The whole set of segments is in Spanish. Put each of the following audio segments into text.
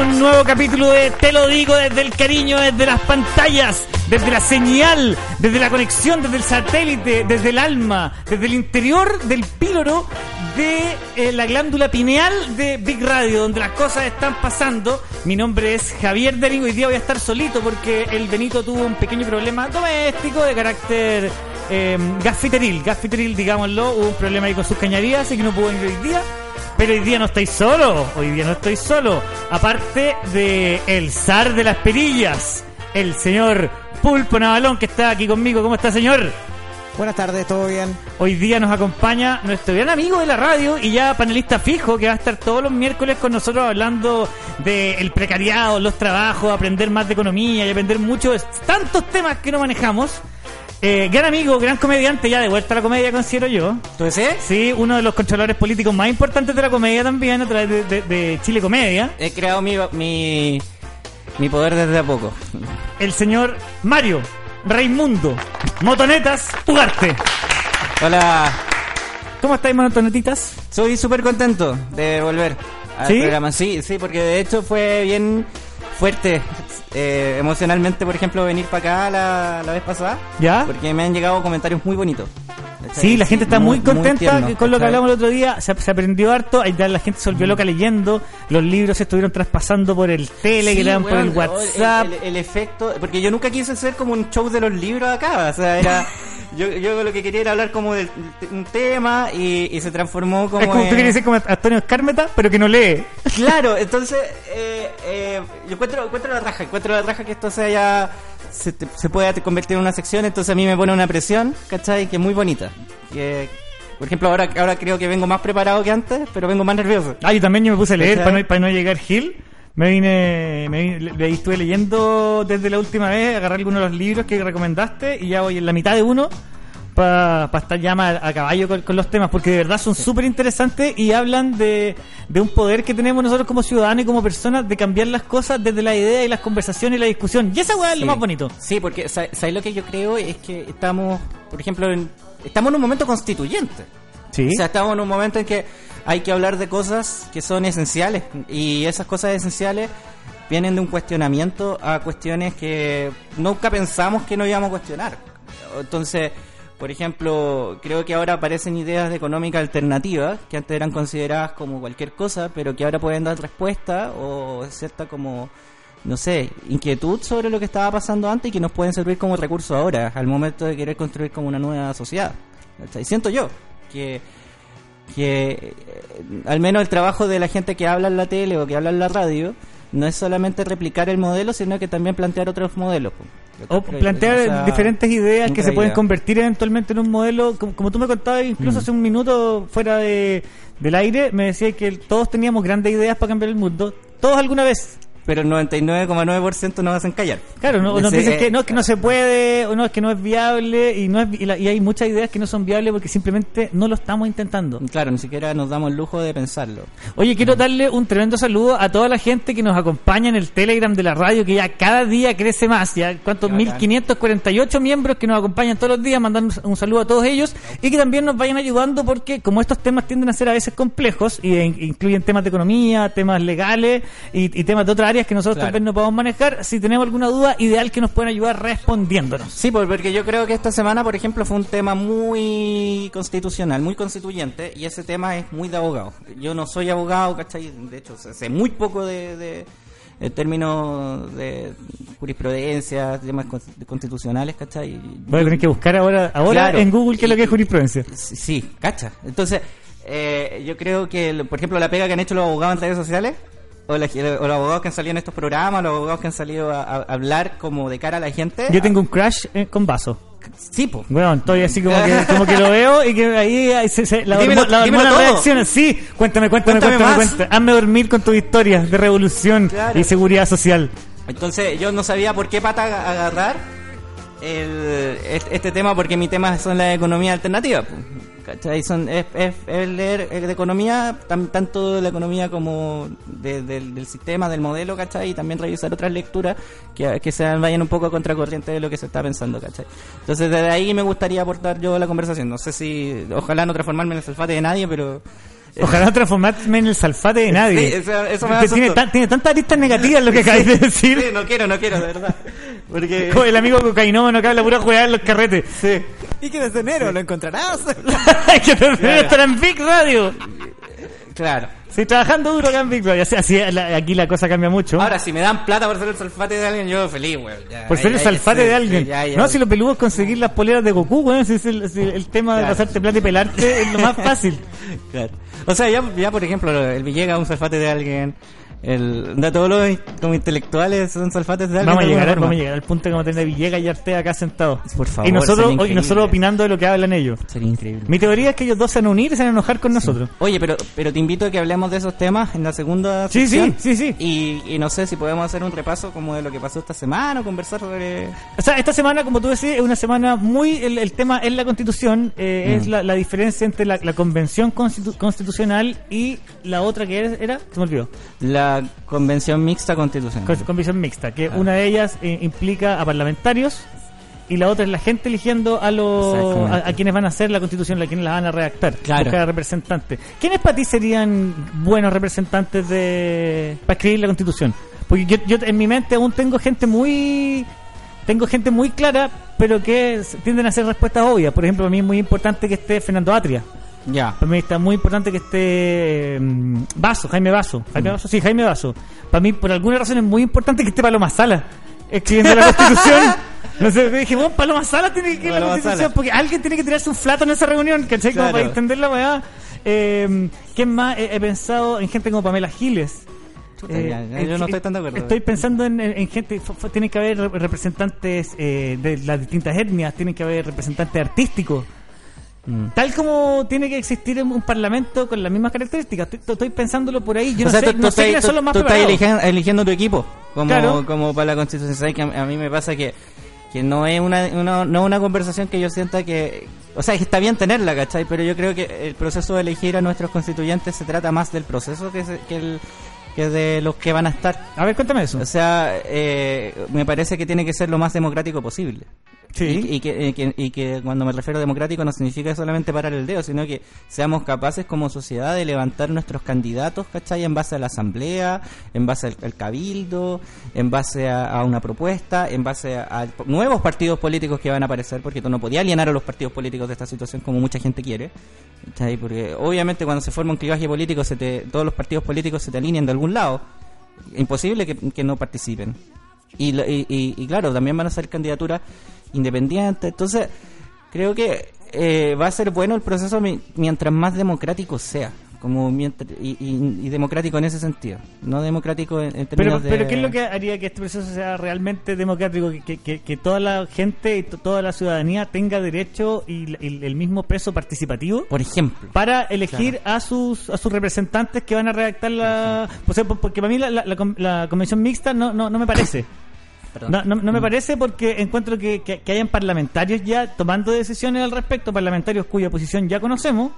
un nuevo capítulo de Te lo digo desde el cariño, desde las pantallas, desde la señal, desde la conexión, desde el satélite, desde el alma, desde el interior del píloro de eh, la glándula pineal de Big Radio, donde las cosas están pasando. Mi nombre es Javier Dering, hoy día voy a estar solito porque el Benito tuvo un pequeño problema doméstico de carácter eh, gafiteril, gafiteril digámoslo, hubo un problema ahí con sus cañerías, así que no pudo venir hoy día. Pero hoy día no estoy solo, hoy día no estoy solo. Aparte de el zar de las perillas, el señor Pulpo Navalón que está aquí conmigo. ¿Cómo está, señor? Buenas tardes, ¿todo bien? Hoy día nos acompaña nuestro gran amigo de la radio y ya panelista fijo que va a estar todos los miércoles con nosotros hablando del precariado, los trabajos, aprender más de economía y aprender muchos, tantos temas que no manejamos. Eh, gran amigo, gran comediante, ya de vuelta a la comedia considero yo. ¿Tú ese? Sí, uno de los controladores políticos más importantes de la comedia también, a través de, de- de Chile Comedia. He creado mi, mi, mi poder desde a poco. El señor Mario Raimundo Motonetas Ugarte. Hola, ¿Cómo estáis, motonetitas? soy súper contento de volver al ¿Sí? programa. Sí, sí, porque de hecho fue bien fuerte eh, emocionalmente, por ejemplo, venir para acá la, la vez pasada. ¿Ya? Porque me han llegado comentarios muy bonitos. Sí, la gente está muy, contenta con lo que hablamos el otro día. Se, se aprendió harto. Ahí la gente se volvió loca leyendo. Los libros se estuvieron traspasando por el Telegram, Sí, por el WhatsApp. El, el- el efecto, porque yo nunca quise ser como un show de los libros acá, o sea, era, yo, yo lo que quería era hablar como de un tema y, y se transformó como, es como tú en- quieres decir como Antonio Escármeta, pero que no lee. Claro, entonces eh, eh, yo encuentro, encuentro la raja, encuentro la raja que esto se haya, se, te- se pueda convertir en una sección, entonces a mí me pone una presión, ¿cachai? Que es muy bonita. Que, por ejemplo, ahora, ahora creo que vengo más preparado que antes, pero vengo más nervioso. Ah, yo también yo me puse a leer para no, para no llegar Gil. Me vine, me vine- le- le- estuve leyendo desde la última vez, agarré algunos de los libros que recomendaste y ya voy en la mitad de uno para estar ya más a caballo con, con los temas, porque de verdad son súper interesantes y hablan de, de un poder que tenemos nosotros como ciudadanos y como personas de cambiar las cosas desde la idea y las conversaciones y la discusión. Y esa weá es lo más bonito. Sí, porque sa- ¿sabes lo que yo creo? Es que estamos, por ejemplo, en- estamos en un momento constituyente. Sí. O sea, estamos en un momento en que hay que hablar de cosas que son esenciales y esas cosas esenciales vienen de un cuestionamiento a cuestiones que nunca pensamos que no íbamos a cuestionar. Entonces, por ejemplo, creo que ahora aparecen ideas de económica alternativa que antes eran consideradas como cualquier cosa, pero que ahora pueden dar respuesta o cierta como no sé, inquietud sobre lo que estaba pasando antes y que nos pueden servir como recurso ahora, al momento de querer construir como una nueva sociedad. ¿cachai? Siento yo que, que eh, al menos el trabajo de la gente que habla en la tele o que habla en la radio no es solamente replicar el modelo, sino que también plantear otros modelos. O plantear o sea, diferentes ideas que se pueden convertir eventualmente en un modelo, como, como tú me contabas incluso Mm. hace un minuto fuera de, del aire, me decías que todos teníamos grandes ideas para cambiar el mundo, todos alguna vez. Pero el 99,9% no hacen callar. Claro, no, nos dicen que no, es que no se puede, o no, es que no es viable, y, no es, y, la- y hay muchas ideas que no son viables porque simplemente no lo estamos intentando. Claro, ni siquiera nos damos el lujo de pensarlo. Oye, quiero darle un tremendo saludo a toda la gente que nos acompaña en el Telegram de la radio, que ya cada día crece más. Ya, ¿cuántos? Qué bacán. 1548 miembros que nos acompañan todos los días, mandando un saludo a todos ellos y que también nos vayan ayudando porque, como estos temas tienden a ser a veces complejos y e- incluyen temas de economía, temas legales y, y temas de otras áreas que nosotros Claro. tal vez no podemos manejar, si tenemos alguna duda, ideal que nos puedan ayudar respondiéndonos. Sí, pues, porque yo creo que esta semana, por ejemplo, fue un tema muy constitucional, muy constituyente, y ese tema es muy de abogado. Yo no soy abogado, ¿cachai? De hecho, sé muy poco de, de, en términos de jurisprudencia, temas con- constitucionales, ¿cachai? Voy a tener que buscar ahora, ahora Claro. en Google qué es lo que es jurisprudencia. Sí, cacha. Entonces, eh, yo creo que, por ejemplo, la pega que han hecho los abogados en redes sociales, o, la- o los abogados que han salido en estos programas, los abogados que han salido a, a hablar como de cara a la gente. Yo tengo un crash eh, con vaso. Sí, pues. Bueno, estoy así como que, como que lo veo y que ahí, ahí se, se- la, Dímelo- hormo- la hormona reacciona. Sí, cuéntame, cuéntame, Cuéntame cuéntame, cuéntame. Hazme dormir con tus historias de revolución Claro. y seguridad social. Entonces yo no sabía por qué pata ag- agarrar el, este, este tema, porque mi tema son la economía alternativa. pues, ¿cachai? Son, es, es- es leer de economía, tan- tanto de la economía como de- del, del sistema, del modelo, ¿cachai? Y también revisar otras lecturas que, que se vayan un poco a contracorriente de lo que se está pensando, ¿cachai? Entonces desde ahí me gustaría aportar yo la conversación. No sé si, ojalá no transformarme en el sulfate de nadie, pero Ojalá no transformarme en el salfate de nadie. Sí, eso- eso me da Que tiene, susto. tan- tiene tantas aristas negativas lo que acabáis de decir. Sí, no quiero, no quiero, de verdad. Porque... Como el amigo cocainómano que habla pura jugada en los carretes. Sí. Y que desde enero lo encontrarás. que te estar en Big Radio. Claro. Sí, trabajando duro acá en la- aquí la cosa cambia mucho. Ahora, si me dan plata por ser el salfate de alguien, yo feliz. Ya, por ser ya, el ya, salfate sí, de sí, alguien. ya, ya. No, si lo peludo es conseguir las poleras de Goku, weón. Si es el, si el tema de Claro. pasarte plata y pelarte es lo más fácil. Claro. O sea, ya, ya por ejemplo, el Villegas un salfate de alguien. El, de todos los como intelectuales son salfates de alguien. Vamos a, llegar, forma. vamos a llegar al punto que vamos a tener Villegas y Artea acá sentados. Por favor, y nosotros, sería y increíble. nosotros opinando de lo que hablan ellos. Sería increíble. Mi teoría es que ellos dos se van a unir y se van a enojar con nosotros. Oye, pero, pero te invito a que hablemos de esos temas en la segunda Sí, sección. sí, sí, sí. Y, y no sé si podemos hacer un repaso como de lo que pasó esta semana o conversar sobre... O sea, esta semana, como tú decís, es una semana muy. El, el tema es la constitución, eh, Mm. es la, la diferencia entre la, la convención constitu- constitucional y la otra que era, se me olvidó, La convención mixta constitucional. Con- convención mixta, que una de ellas eh, implica a parlamentarios y la otra es la gente eligiendo a los a, a quienes van a hacer la constitución, a quienes la van a redactar, Claro. buscar representantes. ¿Quiénes para ti serían buenos representantes de para escribir la constitución? Porque yo, yo en mi mente aún tengo gente muy tengo gente muy clara, pero que tienden a ser respuestas obvias. Por ejemplo, para mí es muy importante que esté Fernando Atria. Ya. Para mí está muy importante que esté mm, Vaso, Jaime Vaso. Jaime Vaso, sí, Jaime Vaso. Para mí, por alguna razón, es muy importante que esté Paloma Sala escribiendo la constitución. No sé, dije, bueno, Paloma Sala tiene que escribir la Paloma constitución Sala. porque alguien tiene que tirarse un flato en esa reunión, ¿cachai? Como Claro. para extender la weá. Eh, ¿Quién más? He, he pensado en gente como Pamela Giles. Chuta, ya, ya, yo no estoy tan de acuerdo. Estoy pensando en, en- en gente, f- f- tiene que haber re- representantes eh, de las distintas etnias, tiene que haber representantes artísticos. Mm. Tal como tiene que existir un parlamento con las mismas características. Estoy, estoy pensándolo por ahí. Yo o no sea, sé, tú, no tú sé quiénes son los más tú estás eligiendo, eligiendo tu equipo como, Claro. como para la constitución. ¿Sabes? Que a, a mí me pasa que, que no es una, una- no una conversación que yo sienta que... O sea, está bien tenerla, ¿cachai? Pero yo creo que el proceso de elegir a nuestros constituyentes se trata más del proceso que, se- que, el, que de los que van a estar. A ver, cuéntame eso. O sea, eh, me parece que tiene que ser lo más democrático posible. Sí. Y, que, y que- cuando me refiero a democrático no significa solamente parar el dedo, sino que seamos capaces como sociedad de levantar nuestros candidatos, ¿cachai? En base a la asamblea, en base al, cabildo, en base a, una propuesta, en base a, nuevos partidos políticos que van a aparecer, porque tú no podías alienar a los partidos políticos de esta situación como mucha gente quiere. ¿cachai? Porque obviamente cuando se forma un clivaje político, se te, todos los partidos políticos se te alinean de algún lado. Imposible que no participen. Y, y, y- claro, también van a ser candidaturas independientes. Entonces, creo que eh, va a ser bueno el proceso mi- mientras más democrático sea. Como mientras, y, y- y democrático en ese sentido. No democrático en, en Pero, términos de... pero ¿qué es lo que haría que este proceso sea realmente democrático? Que, que- toda la gente y to- toda la ciudadanía tenga derecho y, y el mismo peso participativo Por ejemplo. para elegir a sus a sus representantes que van a redactar la... O sea, por- porque para mí la, la- la la convención mixta no, no, no me parece. No, no, no me Mm. parece porque encuentro que, que, que hayan parlamentarios ya tomando decisiones al respecto, parlamentarios cuya posición ya conocemos,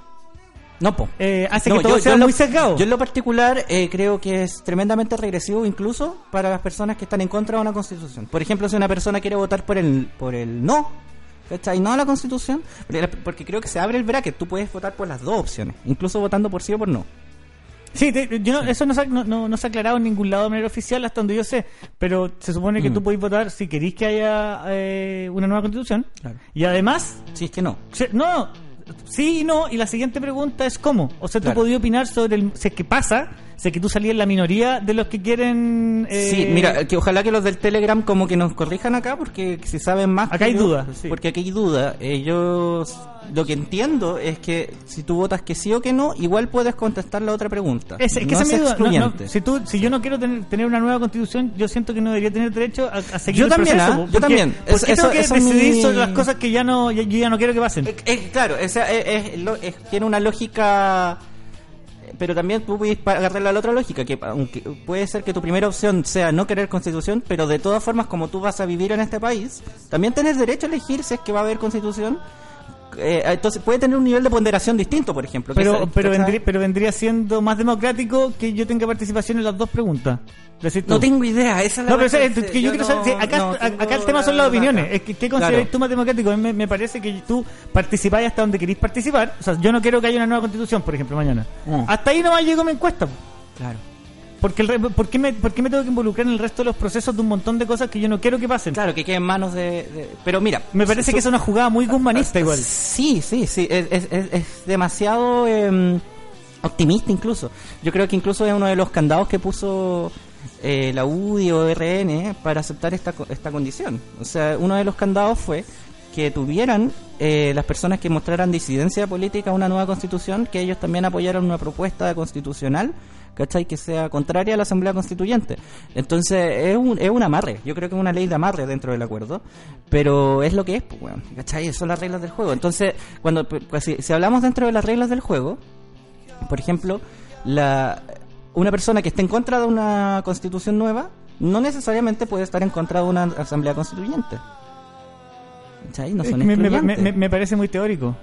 No, po. eh, hace No, que todo yo- sea yo lo- muy sesgado. Yo en lo particular eh, creo que es tremendamente regresivo incluso para las personas que están en contra de una constitución. Por ejemplo, si una persona quiere votar por el, por el no, ¿cachai? No a la constitución, porque- creo que se abre el bracket, tú puedes votar por las dos opciones, incluso votando por sí o por no. Sí, te- yo no- eso no se, ha, no, no- no se ha aclarado en ningún lado de manera oficial hasta donde yo sé, pero se supone que Mm. tú podés votar si queréis que haya eh, una nueva constitución. Claro. Y además, Si es que no. se- no, sí y no, y la siguiente pregunta es cómo. O sea, tú Claro. podías opinar sobre el, si es que pasa, es que tú salías en la minoría de los que quieren... eh, Sí, mira, que ojalá que los del Telegram como que nos corrijan acá porque si saben más... Acá que hay yo- dudas, sí. Porque aquí hay duda. Ellos... Lo que entiendo es que si tú votas que sí o que no, igual puedes contestar la otra pregunta. Es, es que no esa es mi duda. No, no, excluyente. si, tú, si yo no quiero tener, tener una nueva constitución, yo siento que no debería tener derecho a, a seguir Yo el también, proceso. ¿ah? Yo también. ¿Por qué eso- tengo que decidir mi- sobre las cosas que ya no, ya- yo ya no quiero que pasen? Eh, eh, claro, o sea, es- es lo- es- tiene una lógica, eh, pero también tú puedes agarrar la otra lógica, que aunque puede ser que tu primera opción sea no querer constitución, pero de todas formas, como tú vas a vivir en este país, también tenés derecho a elegir si es que va a haber constitución eh, entonces puede tener un nivel de ponderación distinto, por ejemplo. Pero, esa- pero, vendría, pero vendría siendo más democrático que yo tenga participación en las dos preguntas. Decir. No tengo idea, esa es la No, pero verdad, es que yo, quiero saber, no- si acá, no acá el tema son la las opiniones. Es que, ¿Qué consideras Claro. tú más democrático? Me, me parece que tú participáis hasta donde queréis participar. O sea, yo no quiero que haya una nueva constitución, por ejemplo, mañana. Mm. Hasta ahí nomás llegó mi encuesta. Claro. Porque el re- ¿por, qué me, ¿Por qué me tengo que involucrar en el resto de los procesos de un montón de cosas que yo no quiero que pasen? Claro, que quede en manos de... de- Pero mira... Me parece su- que es una jugada muy guzmanista igual. Sí, sí, sí. Es, es- es- es demasiado eh, optimista incluso. Yo creo que incluso es uno de los candados que puso eh, la UDI o RN eh, para aceptar esta, esta condición. O sea, uno de los candados fue que tuvieran eh, las personas que mostraran disidencia política a una nueva constitución, que ellos también apoyaran una propuesta constitucional, ¿cachai? Que sea contraria a la Asamblea Constituyente. Entonces, es un, es un amarre. Yo creo que es una ley de amarre dentro del acuerdo, pero es lo que es, pues, weón, ¿cachai? Son las reglas del juego. Entonces, cuando pues, si, si hablamos dentro de las reglas del juego, por ejemplo, la, una persona que esté en contra de una constitución nueva no necesariamente puede estar en contra de una asamblea constituyente. No son me, me- me parece muy teórico.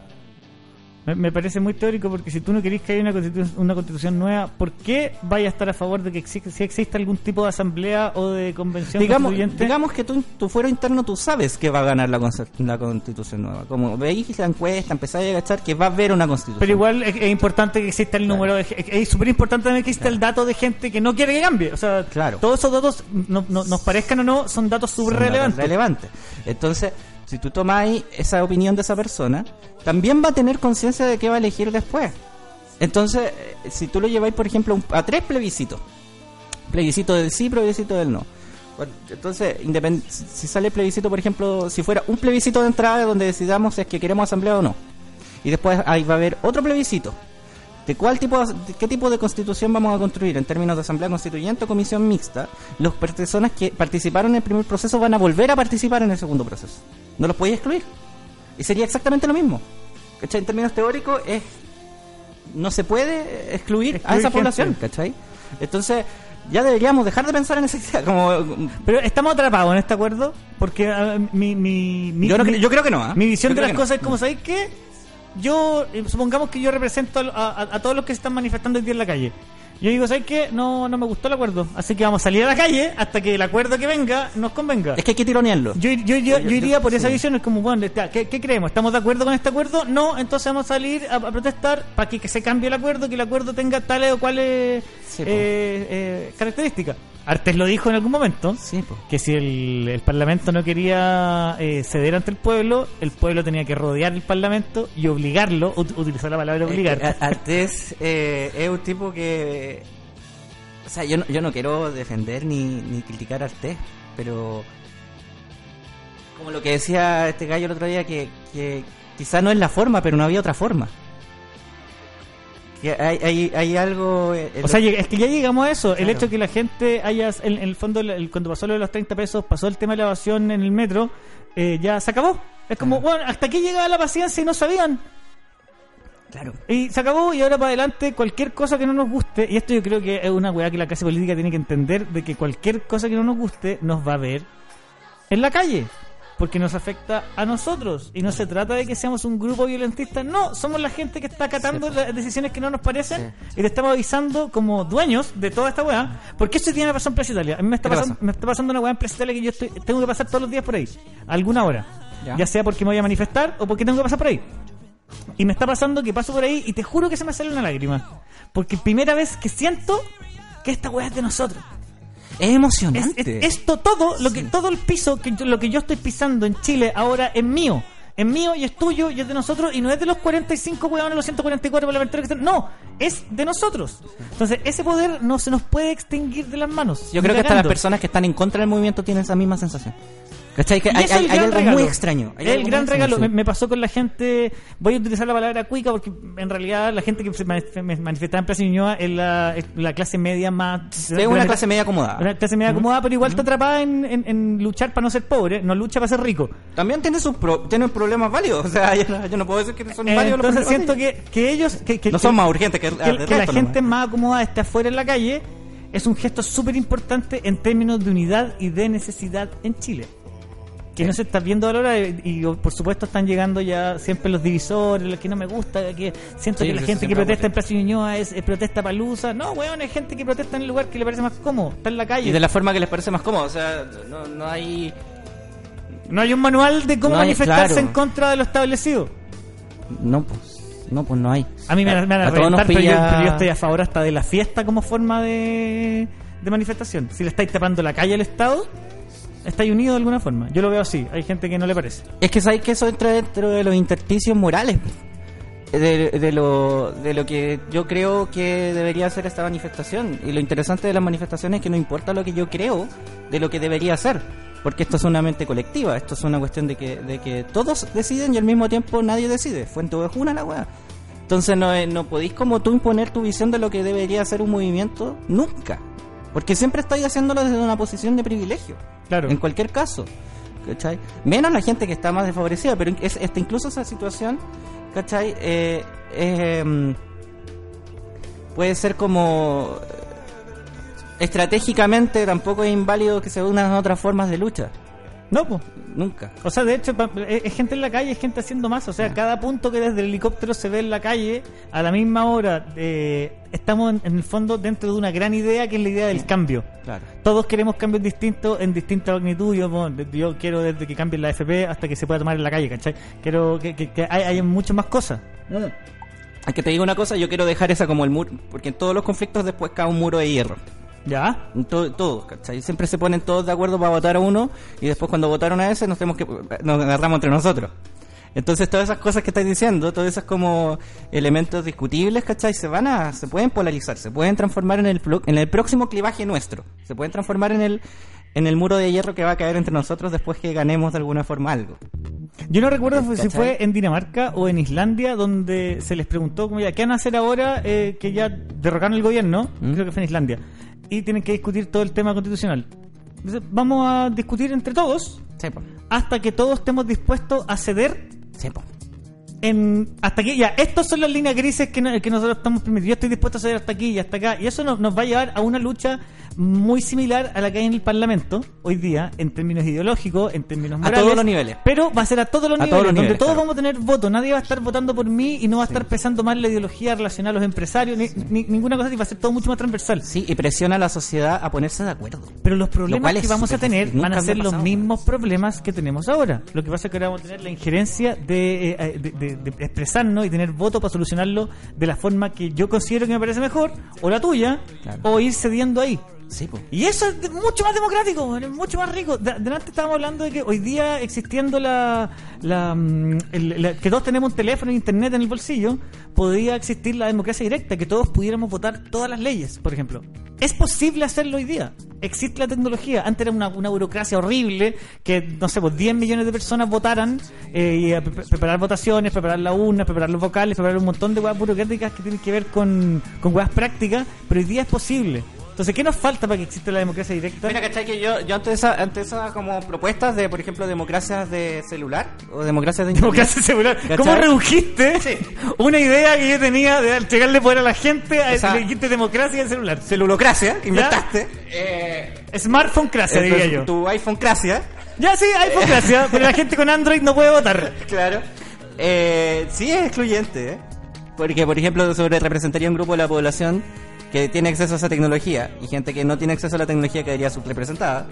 Me, me parece muy teórico porque si tú no querés que haya una constitución, una constitución nueva, ¿por qué vaya a estar a favor de que exi- si exista algún tipo de asamblea o de convención Digamos, constituyente? digamos que tú tu fuero interno tú sabes que va a ganar la, la constitución nueva. Como veis la encuesta, empezáis a cachar que va a haber una constitución. Pero igual es, es importante que exista el Claro. número de es súper importante también que exista el dato de gente que no quiere que cambie. O sea, Claro. todos esos datos, no, no- nos parezcan o no, son datos súper relevantes. Entonces, si tú tomáis esa opinión de esa persona, también va a tener conciencia de qué va a elegir después. Entonces, eh, si tú lo lleváis, por ejemplo, a tres plebiscitos, plebiscito del sí, plebiscito del no. Bueno, Entonces, si sale plebiscito, por ejemplo, si fuera un plebiscito de entrada donde decidamos si es que queremos asamblea o no, y después ahí va a haber otro plebiscito, de cuál tipo de, qué tipo de constitución vamos a construir en términos de asamblea constituyente o comisión mixta, las personas que participaron en el primer proceso van a volver a participar en el segundo proceso. No los podéis excluir. Y sería exactamente lo mismo. ¿Cachai? En términos teóricos es no se puede excluir, a esa gente. población, ¿cachai? Entonces, ya deberíamos dejar de pensar en esa idea. Como, Pero estamos atrapados en este acuerdo porque ah, mi, mi, mi- yo, no mi- yo creo que no. ¿ah? Mi visión de las no. cosas es como, ¿sabéis qué? Yo, eh, supongamos que yo represento a, a- a todos los que se están manifestando hoy día en la calle. Yo digo, ¿sabéis qué? No, no me gustó el acuerdo. Así que vamos a salir a la calle hasta que el acuerdo que venga nos convenga. Es que hay que tironearlo. Yo, yo, yo, Yo- iría por esa sí. visión, es como, bueno, ¿qué, qué creemos? ¿Estamos de acuerdo con este acuerdo? No, entonces vamos a salir a, a protestar para que, que se cambie el acuerdo, que el acuerdo tenga tales o cuales Sí, eh, eh, características. Artes lo dijo en algún momento, Sí, pues. que si el, el Parlamento no quería eh, ceder ante el pueblo, el pueblo tenía que rodear el Parlamento y obligarlo, ut- utilizar la palabra obligar. Artés eh, es un tipo que. O sea, yo no, yo no quiero defender ni, ni criticar a Artés, pero. Como lo que decía este gallo el otro día, que, que quizá no es la forma, pero no había otra forma. Que hay, hay, hay algo. eh, O sea, es que ya llegamos a eso. El hecho de que la gente haya, en, en el fondo, el- cuando pasó lo de los 30 pesos, pasó el tema de la evasión en el metro, eh, ya se acabó. Es como, bueno, hasta aquí llegaba la paciencia y no sabían. Claro. Y se acabó y ahora para adelante cualquier cosa que no nos guste, y esto yo creo que es una weá que la clase política tiene que entender, de que cualquier cosa que no nos guste nos va a ver en la calle. Porque nos afecta a nosotros. Y no se trata de que seamos un grupo violentista. No, somos la gente que está acatando las decisiones que no nos parecen. Y te estamos avisando como dueños de toda esta weá. Porque eso tiene en Plaza Italia. A mí me está, ¿Qué pasando, pasa? me está pasando una weá en Italia que yo estoy, tengo que pasar todos los días por ahí. Alguna hora. Ya. ya sea porque me voy a manifestar o porque tengo que pasar por ahí. Y me está pasando que paso por ahí y te juro que se me sale una lágrima. Porque primera vez que siento que esta weá es de nosotros. Es emocionante. es- esto todo, lo que todo el piso, que yo- lo que yo estoy pisando en Chile ahora es mío. Es mío y es tuyo y es de nosotros y no es de los 45 weones, los 144 parlamentarios que están. No, es de nosotros. Entonces, ese poder no se nos puede extinguir de las manos. Yo creo que hasta las personas que están en contra del movimiento tienen esa misma sensación. ¿Cachai? Que hay, hay- algo regalo. muy extraño. Hay el gran regalo. Me, me pasó con la gente. Voy a utilizar la palabra cuica porque en realidad la gente que se manifestaba en Plaza Ñuñoa es la, es la clase media más. Es una clase media acomodada. Una clase media acomodada, pero igual está atrapada en, en- en luchar para no ser pobre, no lucha para ser rico. También tiene sus pro- tiene problemas válidos. O sea, yo no, yo no puedo decir que son Eh, válidos los entonces siento que, que ellos. Que. No son más urgentes que, que la gente nomás. más acomodada esté afuera en la calle es un gesto súper importante en términos de unidad y de necesidad en Chile. Que no se está viendo ahora y, y, por supuesto están llegando ya siempre los divisores, los que no me gusta, que siento Sí, que la gente que protesta en. Plaza Ñuñoa es, es protesta palusa. No, weón, hay gente que protesta en el lugar que le parece más cómodo, está en la calle. Y de la forma que les parece más cómodo, o sea, no, no hay... No hay un manual de cómo No hay- manifestarse claro. en contra de lo establecido. No, pues, no, pues no hay. A mí me, van- me van a, A reventar, pero, yo, pero yo estoy a favor hasta de la fiesta como forma de, de manifestación. Si le estáis tapando la calle al Estado, estáis unidos de alguna forma. Yo lo veo así. Hay gente que no le parece. Es que sabéis que eso entra dentro de los intersticios morales. De, de lo, de lo que yo creo que debería ser esta manifestación. Y lo interesante de las manifestaciones es que no importa lo que yo creo de lo que debería ser. Porque esto es una mente colectiva. Esto es una cuestión de que, de que todos deciden y al mismo tiempo nadie decide. Fuente es una la weá. Entonces no, es- no podéis como tú imponer tu visión de lo que debería ser un movimiento nunca. Porque siempre estáis haciéndolo desde una posición de privilegio. Claro. En cualquier caso. ¿Cachai? Menos la gente que está más desfavorecida, pero es, este, incluso esa situación, ¿cachai? Eh, eh, mm, puede ser como... eh, Estratégicamente tampoco es inválido que se unan otras formas de lucha. No, pues. Nunca. O sea, de hecho, pa- es gente en la calle, es gente haciendo más. O sea, cada punto que desde el helicóptero se ve en la calle, a la misma hora, eh, estamos en, en el fondo dentro de una gran idea que es la idea del cambio. Claro. Todos queremos cambios distintos en distinta magnitud. Yo, quiero desde que cambien la FP hasta que se pueda tomar en la calle, ¿cachai? Quiero que, que, que hay, hay muchas más cosas. Es que te digo una cosa, yo quiero dejar esa como el muro, porque en todos los conflictos después cae un muro de hierro. ¿Ya? En todo, todo, ¿cachai? Siempre se ponen todos de acuerdo para votar a uno y después cuando votaron a ese nos tenemos que nos agarramos entre nosotros. Entonces todas esas cosas que estáis diciendo, todos esos como elementos discutibles, ¿cachai? Se van a, se pueden polarizar, se pueden transformar en el, en el próximo clivaje nuestro. Se pueden transformar en el, en el muro de hierro que va a caer entre nosotros después que ganemos de alguna forma algo. Yo no recuerdo si fue en Dinamarca o en Islandia donde se les preguntó como ya, ¿qué van a hacer ahora eh, que ya derrocaron el gobierno? ¿Mm? Creo que fue en Islandia. Y tienen que discutir todo el tema constitucional. Entonces, vamos a discutir entre todos Sí, hasta que todos estemos dispuestos a ceder Sí, en hasta aquí. Ya estas son las líneas grises que, no- que nosotros estamos permitiendo yo estoy dispuesto a ceder hasta aquí y hasta acá. Y eso nos, nos va a llevar a una lucha muy similar a la que hay en el Parlamento hoy día en términos ideológicos en términos A morales todos los niveles. pero va a ser a todos los A niveles todos los donde niveles, todos claro. vamos a tener voto nadie va a estar votando por mí y no va a estar pesando más la ideología relacionada a los empresarios ni, ni- ninguna cosa así va a ser todo mucho más transversal Sí, y presiona a la sociedad a ponerse de acuerdo. pero los problemas que vamos a tener van a ser los pasado. mismos problemas que tenemos ahora. Lo que pasa es que ahora vamos a tener la injerencia de, eh, de- de- de expresarnos y tener voto para solucionarlo de la forma que yo considero que me parece mejor, o la tuya, Claro. o ir cediendo ahí. Sí, po. Y eso es mucho más democrático, es mucho más rico. De, delante estábamos hablando de que hoy día existiendo mm, la- que todos tenemos un teléfono e internet en el bolsillo, podría existir la democracia directa, que todos pudiéramos votar todas las leyes, por ejemplo. Es posible hacerlo hoy día. Existe la tecnología. Antes era una, una burocracia horrible que, no sé, pues 10 millones de personas votaran eh, y pre- preparar votaciones, preparar la urna, preparar los vocales, preparar un montón de huevas burocráticas que tienen que ver con, con prácticas, pero hoy día es posible. Entonces, ¿qué nos falta para que exista la democracia directa? Mira, ¿cachai? Que yo, yo ante esas como propuestas de, por ejemplo, democracias de celular o democracias de internet. Democracia celular. ¿Cachai? ¿Cómo redujiste Sí. una idea que yo tenía de entregarle poder a la gente a Esa- dijiste democracia del celular? Celulocracia, que inventaste. Eh, Smartphonecracia, diría yo. Tu iPhonecracia. Ya sí, iPhonecracia, pero la gente con Android no puede votar. Claro. Eh, sí es excluyente, ¿eh? Porque, por ejemplo, sobre representaría un grupo de la población que tiene acceso a esa tecnología y gente que no tiene acceso a la tecnología quedaría subrepresentada.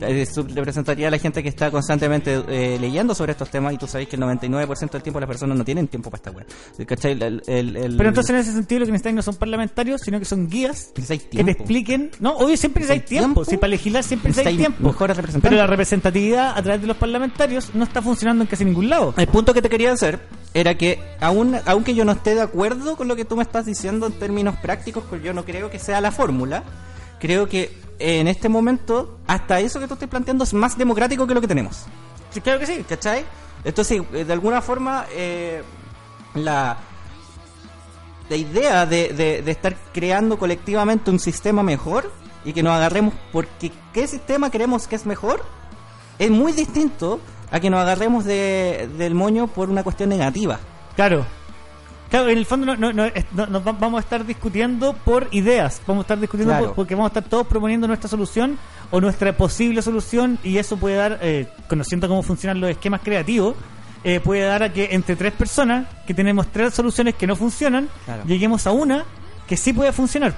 Eh, subrepresentaría a la gente que está constantemente eh, leyendo sobre estos temas y tú sabes que el 99% del tiempo las personas no tienen tiempo para esta web. ¿Cachai? El- el- el- Pero entonces en ese sentido lo que necesitan no son parlamentarios, sino que son guías que te expliquen. No, obvio siempre ¿Necesitáis tiempo. tiempo? Si para legislar siempre Necesitáis tiempo. mejores representantes. Pero la representatividad a través de los parlamentarios no está funcionando en casi ningún lado. El punto que te quería hacer era que, aún, aunque yo no esté de acuerdo con lo que tú me estás diciendo en términos prácticos, porque yo no creo que sea la fórmula, creo que en este momento, hasta eso que tú estás planteando es más democrático que lo que tenemos. Sí, claro que sí. ¿Cachai? Entonces, eh, de alguna forma, eh, la, la idea de, de- de estar creando colectivamente un sistema mejor y que nos agarremos porque qué sistema creemos que es mejor es muy distinto a que nos agarremos de, del moño por una cuestión negativa. Claro. Claro, en el fondo no, no, no, no- vamos a estar discutiendo por ideas, vamos a estar discutiendo Claro. por- porque vamos a estar todos proponiendo nuestra solución o nuestra posible solución y eso puede dar, eh, conociendo cómo funcionan los esquemas creativos, eh, puede dar a que entre tres personas que tenemos tres soluciones que no funcionan, Claro. lleguemos a una que sí puede funcionar.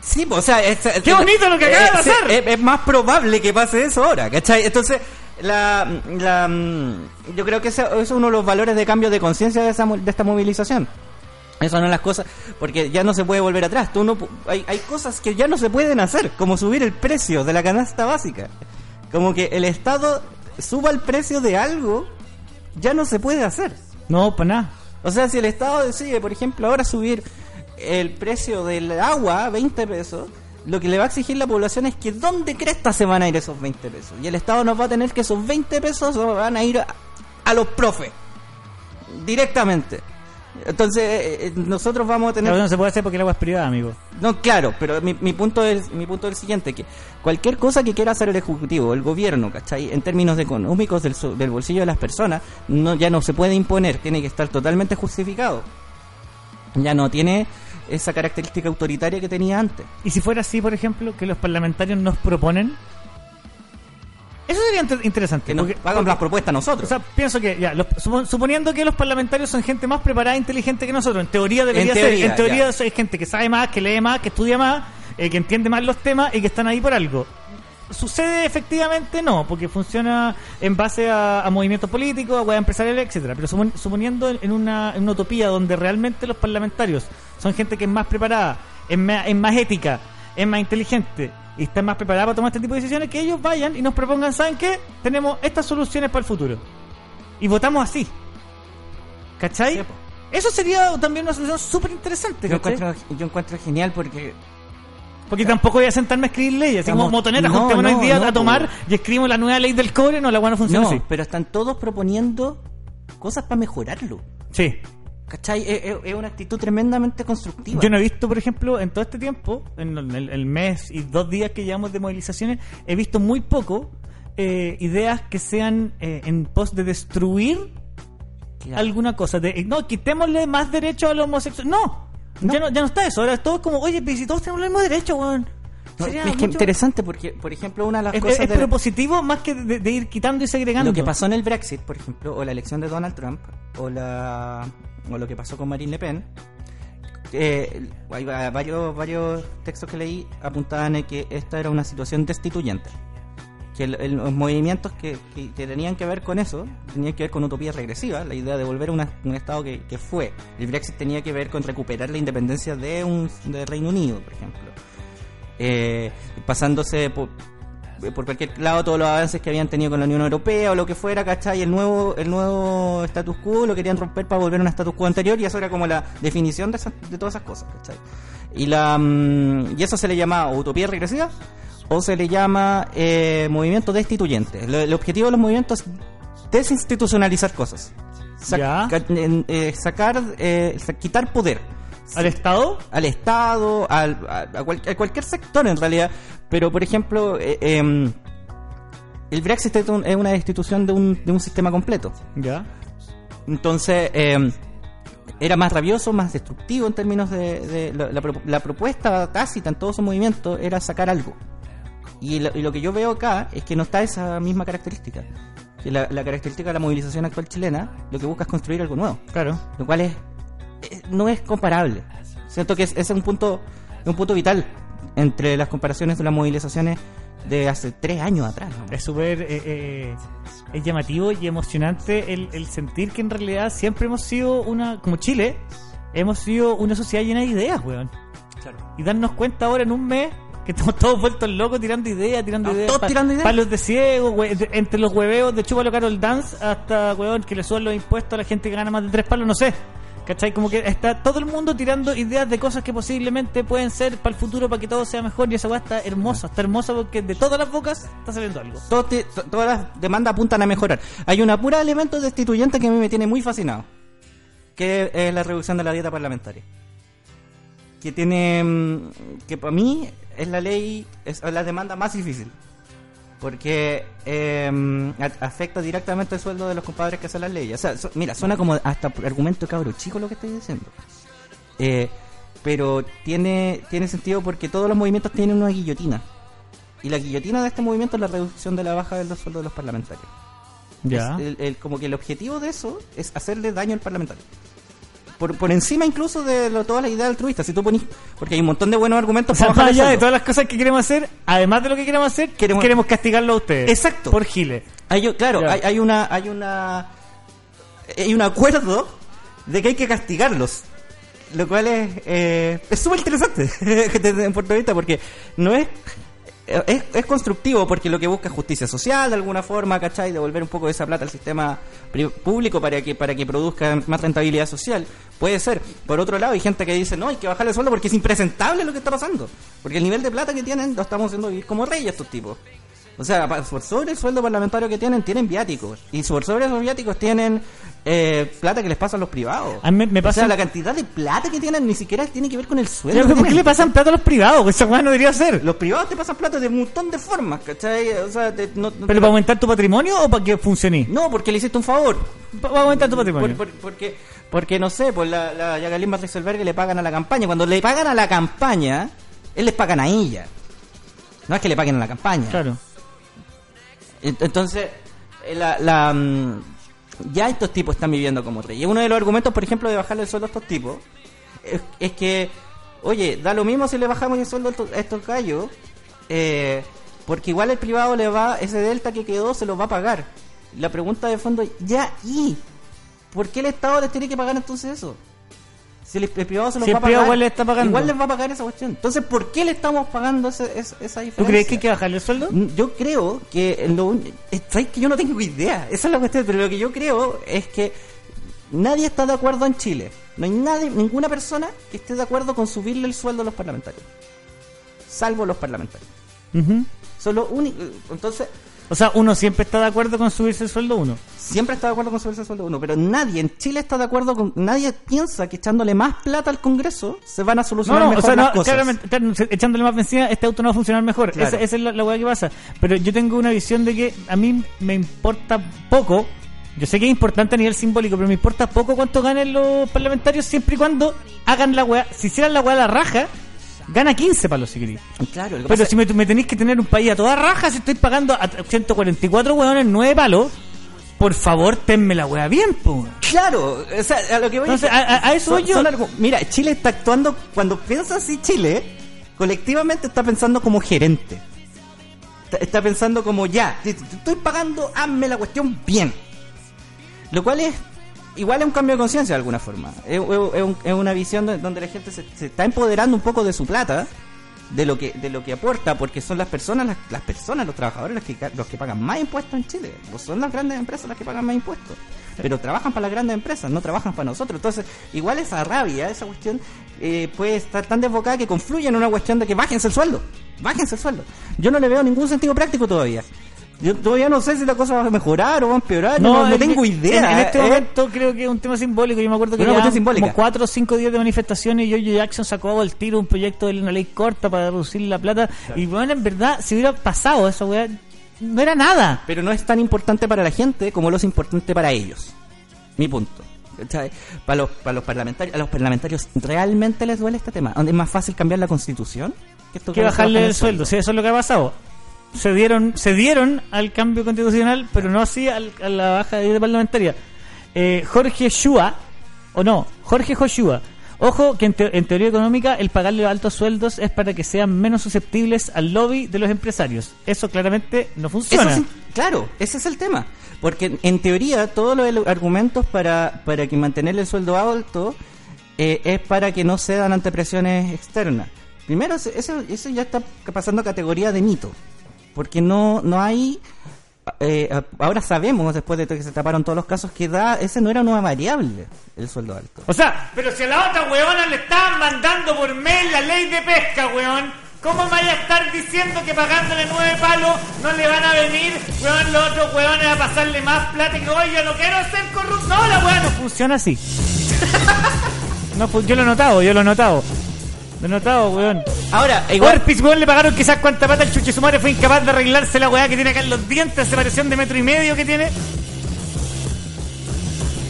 Sí, o sea, es, ¡Qué bonito lo que acaba de pasar! Es, es más probable que pase eso ahora, ¿cachai? Entonces, la, la, mm, yo creo que ese ese es uno de los valores de cambio de conciencia de, esa de esta movilización. Esas son las cosas, porque ya no se puede volver atrás. Tú no, hay, hay cosas que ya no se pueden hacer, como subir el precio de la canasta básica. Como que el Estado suba el precio de algo, ya no se puede hacer. No, para nada. O sea, si el Estado decide, por ejemplo, ahora subir el precio del agua a 20 pesos, lo que le va a exigir la población es que ¿dónde cresta se van a ir esos 20 pesos? Y el Estado nos va a tener que esos 20 pesos van a ir a, a los profes. Directamente. Entonces, eh, eh, nosotros vamos a tener... Pero no se puede hacer porque el agua es privada, amigo. No, claro, pero mi, mi punto es mi punto es el siguiente, que cualquier cosa que quiera hacer el Ejecutivo, el Gobierno, ¿cachai? En términos económicos del, del bolsillo de las personas, no ya no se puede imponer, tiene que estar totalmente justificado. Ya no tiene esa característica autoritaria que tenía antes. Y si fuera así, por ejemplo, que los parlamentarios nos proponen, eso sería inter- interesante. Que nos porque- hagan porque- las propuestas nosotros. O sea, pienso que, ya, los- supo- suponiendo que los parlamentarios son gente más preparada e inteligente que nosotros, en teoría debería En ser. En teoría es gente que sabe más, que lee más, que estudia más, eh, que entiende más los temas y que están ahí por algo. Sucede efectivamente no, porque funciona en base a, a movimientos políticos, a weas empresariales, etcétera. Pero supon- suponiendo en una, en una utopía donde realmente los parlamentarios son gente que es más preparada, es más, es más ética, es más inteligente y está más preparada para tomar este tipo de decisiones, que ellos vayan y nos propongan, ¿saben qué? Tenemos estas soluciones para el futuro. Y votamos así. ¿Cachai? Sí. Eso sería también una solución súper interesante, yo, ¿cachai? encuentro, yo encuentro genial porque Porque tampoco voy a sentarme a escribir leyes. Así como Estamos- motoneta, no, juntémonos no, hoy día no, a tomar y escribimos la nueva ley del cobre. No, la buena funciona no, así. pero están todos proponiendo cosas para mejorarlo. Sí. ¿Cachai? Es, una actitud tremendamente constructiva. Yo no he visto, por ejemplo, en todo este tiempo, en el, el mes y dos días que llevamos de movilizaciones, he visto muy poco eh, ideas que sean eh, en pos de destruir Claro. alguna cosa. De, no, quitémosle más derechos a los homosexuales. No, No. Ya, no, ya no está eso. Ahora es todo como, oye, pero si todos tenemos el mismo derecho, weón. No, es que mucho- interesante porque, por ejemplo, una de las Es, cosas es de- propositivo más que de, de ir quitando y segregando. lo que pasó en el Brexit, por ejemplo, o la elección de Donald Trump, o la o lo que pasó con Marine Le Pen, eh, hay va- varios varios textos que leí apuntaban a que esta era una situación destituyente. Que el- los movimientos que, que- tenían que ver con eso tenían que ver con utopía regresiva, la idea de volver a un estado que, que fue. El Brexit tenía que ver con recuperar la independencia de un de Reino Unido, por ejemplo. Eh, pasándose por, por cualquier lado todos los avances que habían tenido con la Unión Europea o lo que fuera, ¿cachai? El nuevo, el nuevo status quo lo querían romper para volver a un status quo anterior y eso era como la definición de, esas- de todas esas cosas, ¿cachai? Y, la, mm, y eso se le llama o utopía regresiva o se le llama eh, movimiento destituyente. El objetivo de los movimientos es desinstitucionalizar cosas. Ya. eh, sacar, eh, quitar poder ¿Al Estado? al Estado, al, a, a cual- a cualquier sector en realidad. Pero, por ejemplo, eh, em, el Brexit es un- es una destitución de un, de un sistema completo. Ya. Entonces, em, era más rabioso, más destructivo en términos de, de la, la pro- la propuesta tácita en todo su movimiento era sacar algo. Y lo, y lo que yo veo acá es que no está esa misma característica. Que la, la característica de la movilización actual chilena lo que busca es construir algo nuevo Claro. lo cual es, eh, no es comparable. Siento que es, ese es un punto un punto vital entre las comparaciones de las movilizaciones de hace tres años atrás. ¿no? Es súper eh, eh, es llamativo y emocionante el, el sentir que en realidad siempre hemos sido una, como Chile, hemos sido una sociedad llena de ideas, weón. Y darnos cuenta ahora en un mes que estamos todos vueltos locos tirando ideas, tirando ideas. todos tirando ideas. Palos de ciego, we- de- entre los hueveos de Chúpalo Carol Dance hasta, weón, que le suban los impuestos a la gente que gana más de tres palos, no sé. ¿Cachai? Como que está todo el mundo tirando ideas de cosas que posiblemente pueden ser para el futuro, para que todo sea mejor. Y esa weá está hermosa, está hermosa porque de todas las bocas está saliendo algo. Te- to- todas las demandas apuntan a mejorar. Hay una pura elemento destituyente que a mí me tiene muy fascinado, que es la reducción de la dieta parlamentaria. Que tiene, mm, que para mí es la ley, es la demanda más difícil. Porque eh, a- afecta directamente el sueldo de los compadres que hacen las leyes. O sea, mira, suena como hasta argumento cabro chico lo que estoy diciendo. Eh, pero tiene, tiene sentido porque todos los movimientos tienen una guillotina. Y la guillotina de este movimiento es la reducción de la baja del sueldo de los parlamentarios. Ya. Es el- el- como que el objetivo de eso es hacerle daño al parlamentario. Por, por encima incluso de lo- todas las ideas altruistas. Si tú ponís, porque hay un montón de buenos argumentos O sea, para más el allá de todas las cosas que queremos hacer, además de lo que queremos hacer, queremos, Queremos- castigarlo a ustedes. Exacto. Por Giles. Hay, claro, hay, hay una, hay una, hay un acuerdo de que hay que castigarlos, lo cual es, eh, es súper interesante desde un punto de vista porque no es, es, es constructivo porque lo que busca es justicia social de alguna forma, ¿cachai? Devolver un poco de esa plata al sistema público para que para que produzca más rentabilidad social. Puede ser. Por otro lado, hay gente que dice, no, hay que bajarle el sueldo porque es impresentable lo que está pasando. Porque el nivel de plata que tienen lo estamos haciendo vivir como reyes estos tipos. O sea, por sobre el sueldo parlamentario que tienen, tienen viáticos. Y por sobre esos viáticos tienen eh, plata que les pasa a los privados. A mí me- me O pasa- sea, la cantidad de plata que tienen ni siquiera tiene que ver con el sueldo. Pero, ¿Por qué le pasan plata a los privados? Esa weá no debería ser. Los privados te pasan plata de un montón de formas, ¿cachai? O sea, de- no, ¿Pero para aumentar tu patrimonio o para que funcione? no, porque le hiciste un favor. Para aumentar tu patrimonio. Por- por- porque, porque, no sé, pues la, la Jacqueline Rexelberg le pagan a la campaña. Cuando le pagan a la campaña, él les pagan a ella. No es que le paguen a la campaña. Claro. Ent- Entonces, eh, la, la, mm, ya estos tipos están viviendo como reyes. Y uno de los argumentos, por ejemplo, de bajarle el sueldo a estos tipos es, que, oye, da lo mismo si le bajamos el sueldo a estos gallos, eh, porque igual el privado le va, ese delta que quedó se lo va a pagar. La pregunta de fondo, ya, ¿y? ¿Por qué el Estado les tiene que pagar entonces eso? Si el, el privado se lo Si va a pagar, igual le está pagando. igual les va a pagar esa cuestión. Entonces, ¿por qué le estamos pagando ese- ese- esa diferencia? ¿Tú crees que hay que bajarle el sueldo? Mm, Yo creo que lo ¿sabes que yo no tengo idea, esa es la cuestión, pero lo que yo creo es que nadie está de acuerdo en Chile. No hay nadie, ninguna persona que esté de acuerdo con subirle el sueldo a los parlamentarios. Salvo los parlamentarios. Ujú. Solo único, entonces O sea, uno siempre está de acuerdo con subirse el sueldo uno. siempre está de acuerdo con subirse el sueldo uno, pero nadie en Chile está de acuerdo con nadie piensa que echándole más plata al Congreso se van a solucionar no, o mejor sea, las no, cosas. claramente, echándole más benzina, este auto no va a funcionar mejor. Claro. Esa, esa es la, la weá que pasa. Pero yo tengo una visión de que a mí me importa poco. Yo sé que es importante a nivel simbólico, pero me importa poco cuánto ganen los parlamentarios siempre y cuando hagan la weá. Si hicieran la weá a la raja, gana 15 palos si querís. Claro, Pero si me, me tenéis que tener un país a toda raja, si estoy pagando a 144 weones 9 palos, por favor, tenme la weá bien, po. Claro, o sea, a lo que voy Entonces, a- a- a eso son- yo. son Mira, Chile está actuando, cuando piensa así Chile, colectivamente está pensando como gerente. Está, está pensando como ya, te, te estoy pagando, hazme la cuestión bien. Lo cual es, igual es un cambio de conciencia de alguna forma. Es, es- es un- es una visión de- donde la gente se, se está empoderando un poco de su plata. De lo que de lo que aporta, porque son las personas, las, las personas, los trabajadores los que, los que pagan más impuestos en Chile. No son las grandes empresas las que pagan más impuestos pero trabajan para las grandes empresas, no trabajan para nosotros. Entonces, igual esa rabia, esa cuestión, eh, puede estar tan desbocada que confluye en una cuestión de que bájense el sueldo, bájense el sueldo. Yo no le veo ningún sentido práctico todavía. Yo todavía no sé si la cosa va a mejorar o va a empeorar, no, no en- tengo idea. En, en este eh. momento creo que es un tema simbólico. Yo me acuerdo que Una como cuatro o cinco días de manifestaciones y Jojo Jackson sacó al tiro un proyecto de una ley corta para reducir la plata. Y bueno, en verdad, si hubiera pasado eso, weá, no era nada. Pero no es tan importante para la gente como lo es importante para ellos. Mi punto. Para los, para los parlamentarios, a los parlamentarios realmente les duele este tema. ¿Es más fácil cambiar la constitución? esto que bajarle el sueldo. Sí, eso es lo que ha pasado. Se dieron, se dieron al cambio constitucional, pero no así al- a la baja de parlamentaria. Eh, Jorge Shua, o no, Jorge Joshua. Ojo que en, te- en teoría económica el pagarle altos sueldos es para que sean menos susceptibles al lobby de los empresarios. Eso claramente no funciona. Claro, ese es el tema. Porque en teoría todos los argumentos para, para que mantener el sueldo alto eh, es para que no cedan ante presiones externas. Primero, eso, eso ya está pasando categoría de mito. Porque no, no hay... eh, ahora sabemos, después de que se taparon todos los casos, que da ese no era una variable, el sueldo alto. O sea, pero si a la otra weona le estaban mandando por mail la ley de pesca, weón, ¿cómo me vaya a estar diciendo que pagándole nueve palos no le van a venir, weón, los otros weones a pasarle más plata y que, oye, yo no quiero ser corrupto? No, la weá no funciona así. No, yo lo he notado, yo lo he notado. Denotado, weón. Ahora, igual. Orpis, weón, le pagaron quizás cuánta pata el chuche su madre fue incapaz de arreglarse la weá que tiene acá en los dientes, separación de metro y medio que tiene.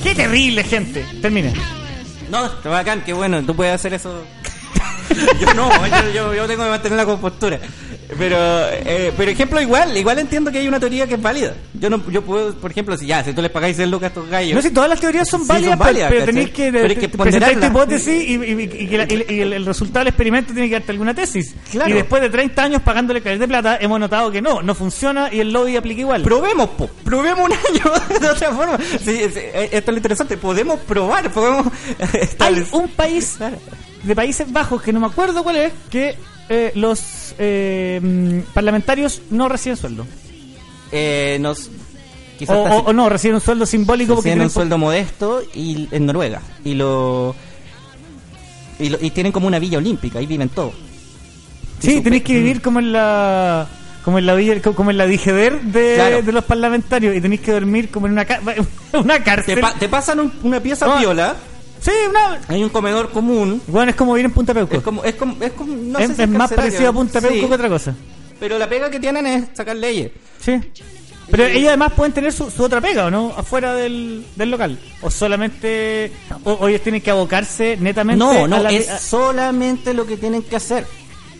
Qué terrible, gente. Termina. No, está bacán, qué bueno, tú puedes hacer eso. yo no, yo, yo, yo tengo que mantener la compostura. Pero, eh, por ejemplo, igual, igual entiendo que hay una teoría que es válida. Yo no, yo puedo, por ejemplo, si ya, si tú les pagáis 10 lucas a estos gallos. No sé, todas las teorías son Sí, válidas, son válidas, pero, tenéis que, Pero hay que presentar tu hipótesis y, y- y que la- y- y el, resultado del experimento tiene que darte alguna tesis. Claro. Y después de 30 años pagándole calidad de plata, hemos notado que no, no funciona y el lobby aplica igual. Probemos, po, probemos un año de otra forma. Sí, sí, esto es lo interesante, podemos probar, podemos Hay un país de Países Bajos, que no me acuerdo cuál es, que eh, los eh, mm, parlamentarios no reciben sueldo. Eh, nos, O, quizás o- o no, reciben un sueldo simbólico porque tienen tienen un sueldo modesto y en Noruega y lo y, lo- y tienen como una villa olímpica ahí viven todos Sí, su tenéis pe- que vivir como en la como en la villa, como en la digeder de, Claro. de los parlamentarios y tenéis que dormir como en una, ca- una te, cárcel. pa- te pasan un- una pieza viola sí, una hay un comedor común bueno, es como vivir en Punta Peuco. es como es como es como no es sé si es más parecido a Punta Peuco Sí, que otra cosa. pero la pega que tienen es sacar leyes Sí. Pero ellos además pueden tener su, su otra pega, ¿o no? Afuera del, del local. O solamente... O, o ellos tienen que abocarse netamente no a no la- es a- solamente lo que tienen que hacer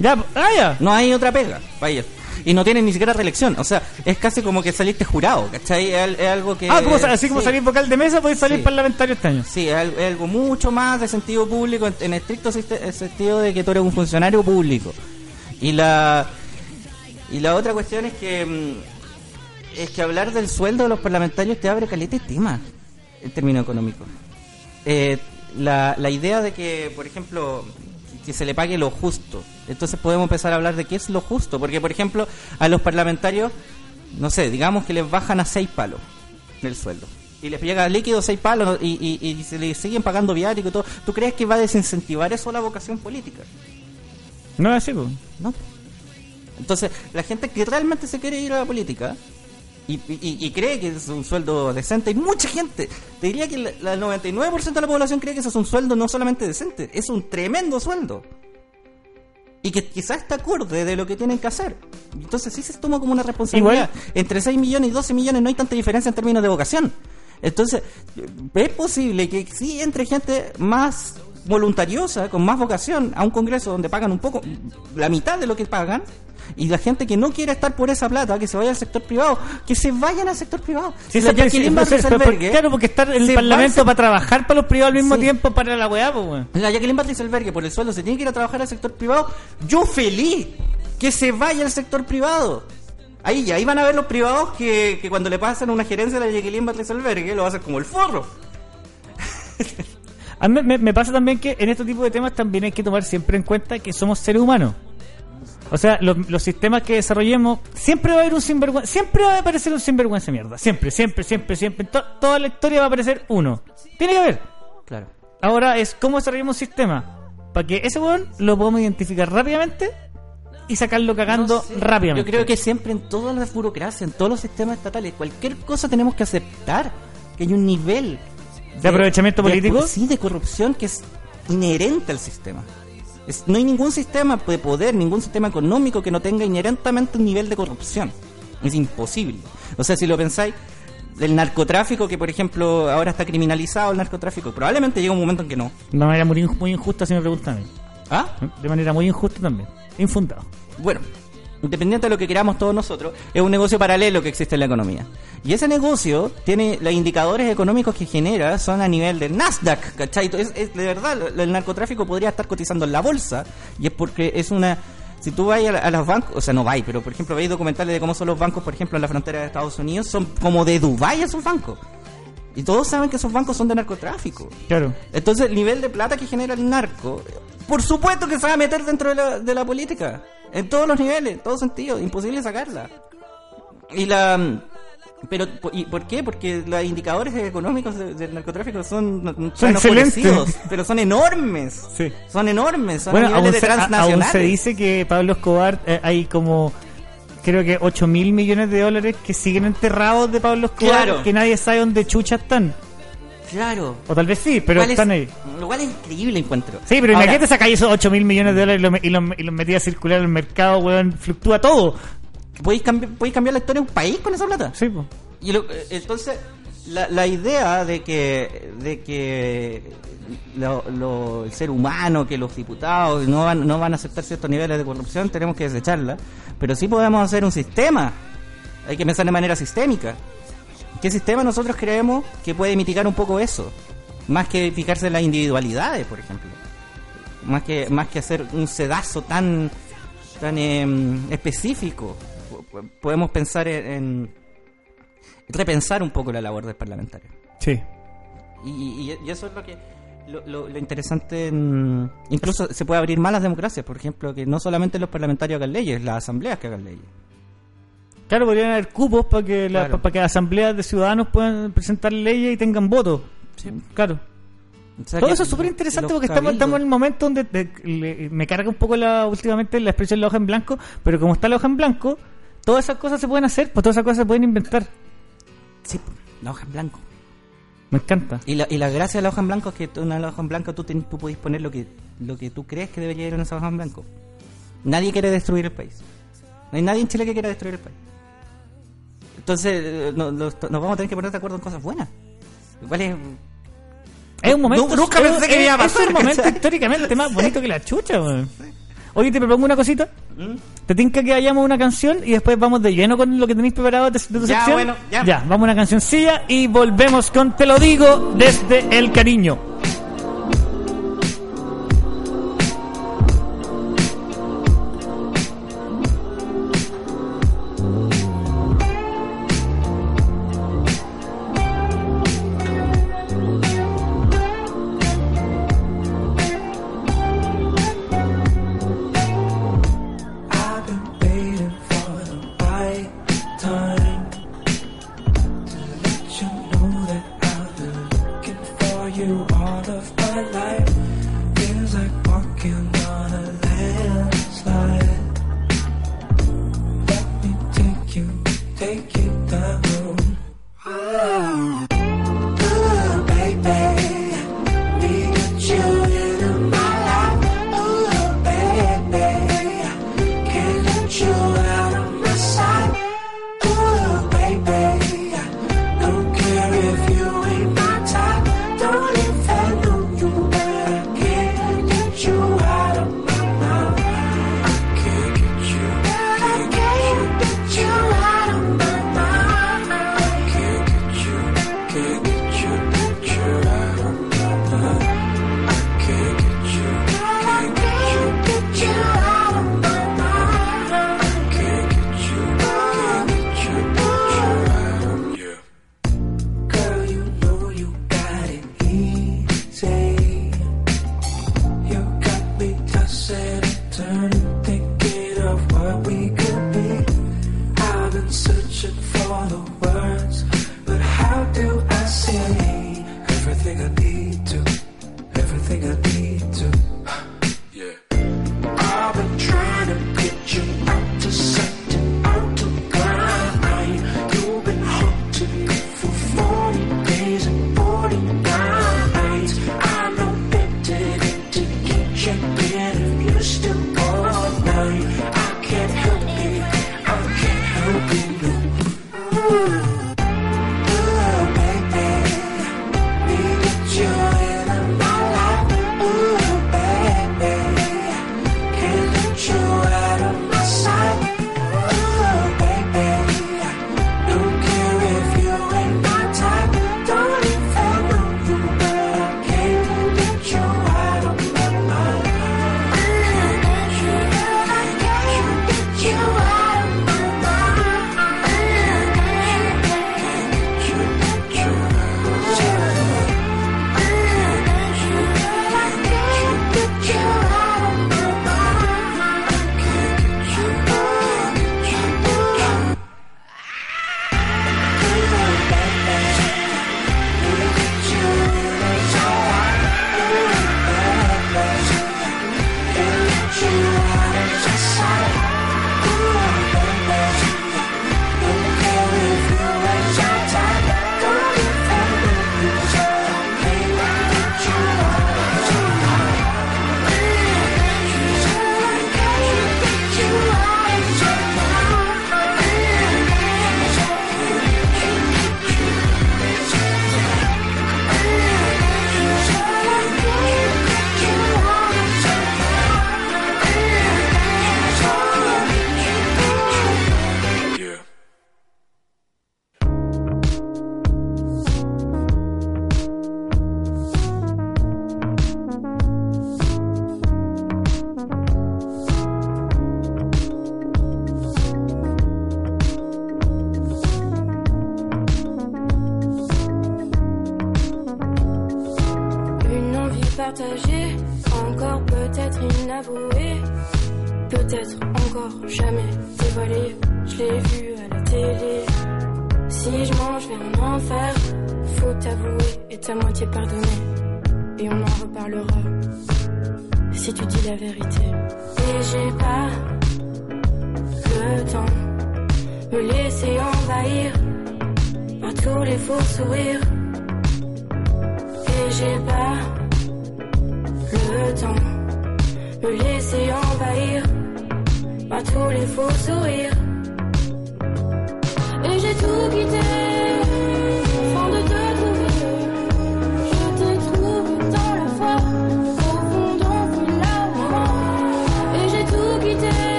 Ya, ah, ya. no hay otra pega para ellos y no tienen ni siquiera reelección o sea es casi como que saliste jurado ¿cachai? es, es algo que Ah, como, así como sí. salir vocal de mesa, podéis salir Sí. parlamentario este año. Sí, es algo, es algo mucho más de sentido público, en, en estricto siste- sentido de que tú eres un funcionario público. Y la y la otra cuestión es que mm, es que hablar del sueldo de los parlamentarios te abre caleta de tema en términos económicos. Eh, la, la idea de que, por ejemplo, que se le pague lo justo. Entonces podemos empezar a hablar de qué es lo justo. Porque, por ejemplo, a los parlamentarios, no sé, digamos que les bajan a seis palos el sueldo. Y les llega líquido seis palos y, y, y se le siguen pagando viático y todo. ¿Tú crees que va a desincentivar eso la vocación política? No es así, pues. No. Entonces, la gente que realmente se quiere ir a la política y, y- y cree que es un sueldo decente, hay mucha gente, te diría que el 99% de la población cree que eso es un sueldo no solamente decente, es un tremendo sueldo. Y que quizás está acorde de lo que tienen que hacer. Entonces sí se toma como una responsabilidad. Entre 6 millones y 12 millones no hay tanta diferencia en términos de vocación. Entonces, es posible que sí entre gente más voluntariosa, con más vocación, a un congreso donde pagan un poco, la mitad de lo que pagan, y la gente que no quiere estar por esa plata, que se vaya al sector privado, que se vayan al sector privado. Sí, la Van pero- pero- Rieselberghe- claro, porque estar en el Parlamento para trabajar para los privados al mismo Sí. tiempo para la weá, pues, weón. La Jacqueline Patricelbergue por el sueldo se tiene que ir a trabajar al sector privado. Yo feliz que se vaya al sector privado. Ahí, ahí van a ver los privados que, que cuando le pasan una gerencia a la Jacqueline Patricelbergue lo hacer como el forro. A mí me, me pasa también que en este tipo de temas también hay que tomar siempre en cuenta que somos seres humanos. O sea, los, los sistemas que desarrollemos, siempre va a haber un sinvergüenza, siempre va a aparecer un sinvergüenza mierda. Siempre, siempre, siempre, siempre. To- toda la historia va a aparecer uno. Tiene que haber. Claro. Ahora es cómo desarrollamos un sistema para que ese weón lo podamos identificar rápidamente y sacarlo cagando No sé. rápidamente. Yo creo que siempre en todas las burocracias, en todos los sistemas estatales, cualquier cosa tenemos que aceptar que hay un nivel ¿De aprovechamiento político? sí, de corrupción que es inherente al sistema. Es- no hay ningún sistema de poder, ningún sistema económico que no tenga inherentemente un nivel de corrupción. Es imposible. O sea, si lo pensáis, el narcotráfico, que por ejemplo ahora está criminalizado el narcotráfico, probablemente llega un momento en que no. De manera muy injusta, si me preguntan a mí. ¿Ah? De manera muy injusta también. Infundado. bueno, independiente de lo que queramos todos nosotros, es un negocio paralelo que existe en la economía. Y ese negocio tiene los indicadores económicos que genera son a nivel del Nasdaq, ¿cachai? Es, es- de verdad, el narcotráfico podría estar cotizando en la bolsa y es porque es una... Si tú vas a los bancos, o sea, no vais, pero por ejemplo veis documentales de cómo son los bancos, por ejemplo, en la frontera de Estados Unidos, son como de Dubái esos bancos. Y todos saben que esos bancos son de narcotráfico. Claro. Entonces, el nivel de plata que genera el narco, por supuesto que se va a meter dentro de la, de la política. En todos los niveles, en todos sentidos. Imposible sacarla. Y la. Pero, ¿y por qué? Porque los indicadores económicos de- del narcotráfico son, Son excelentes. pero son enormes. Sí. Son enormes, son Bueno, aún de aún transnacionales. se dice que Pablo Escobar eh, hay como creo que 8 mil millones de dólares que siguen enterrados de Pablo Escobar Claro. que nadie sabe dónde chucha están. Claro. O tal vez sí, pero están es- ahí. Igual es increíble encuentro. Sí, pero Ahora, imagínate sacáis esos 8 mil millones de dólares y los y los- y los metías a circular en el mercado, weón. Fluctúa todo. ¿podéis, cambi- podéis cambiar la historia de un país con esa plata? Sí, pues. Y lo- eh, entonces, la, la idea de que, de que lo- lo- el ser humano, que los diputados no van, no van a aceptar ciertos niveles de corrupción, tenemos que desecharla. Pero sí podemos hacer un sistema. Hay que pensar de manera sistémica. ¿Qué sistema nosotros creemos que puede mitigar un poco eso? Más que fijarse en las individualidades, por ejemplo. Más que, más que hacer un sedazo tan, tan em, específico. Po- po- Podemos pensar en, en repensar un poco la labor del parlamentario. Sí. Y, y- y eso es lo que lo, lo- lo interesante. incluso se puede abrir más las democracias, por ejemplo, que no solamente los parlamentarios hagan leyes, las asambleas que hagan leyes. Claro, podrían haber cupos para que, la- Claro. para que asambleas de ciudadanos puedan presentar leyes y tengan votos. Claro. O sea Todo eso es súper interesante porque estamos, estamos en el momento donde te- le- me carga un poco la, últimamente la expresión la hoja en blanco, pero como está la hoja en blanco, todas esas cosas se pueden hacer, pues todas esas cosas se pueden inventar. Sí, la hoja en blanco. Me encanta. Y la, y la gracia de la hoja en blanco es que en la hoja en blanco tú, ten- tú puedes poner lo que, lo que tú crees que debería ir en esa hoja en blanco. Nadie quiere destruir el país. No hay nadie en Chile que quiera destruir el país. Entonces, eh, no- nos, vamos a tener que poner de acuerdo en cosas buenas. Igual es. Es un momento. Nu- nunca es- pensé que es- iba a Es pasar, un momento históricamente más bonito que la chucha, weón. Oye, te propongo una cosita. ¿Mm? Te tinca que vayamos a una canción y después vamos de lleno con lo que tenéis preparado de, tu Ya, sección. bueno, ya. vamos a una cancioncilla y volvemos con Te lo digo desde el cariño.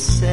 say.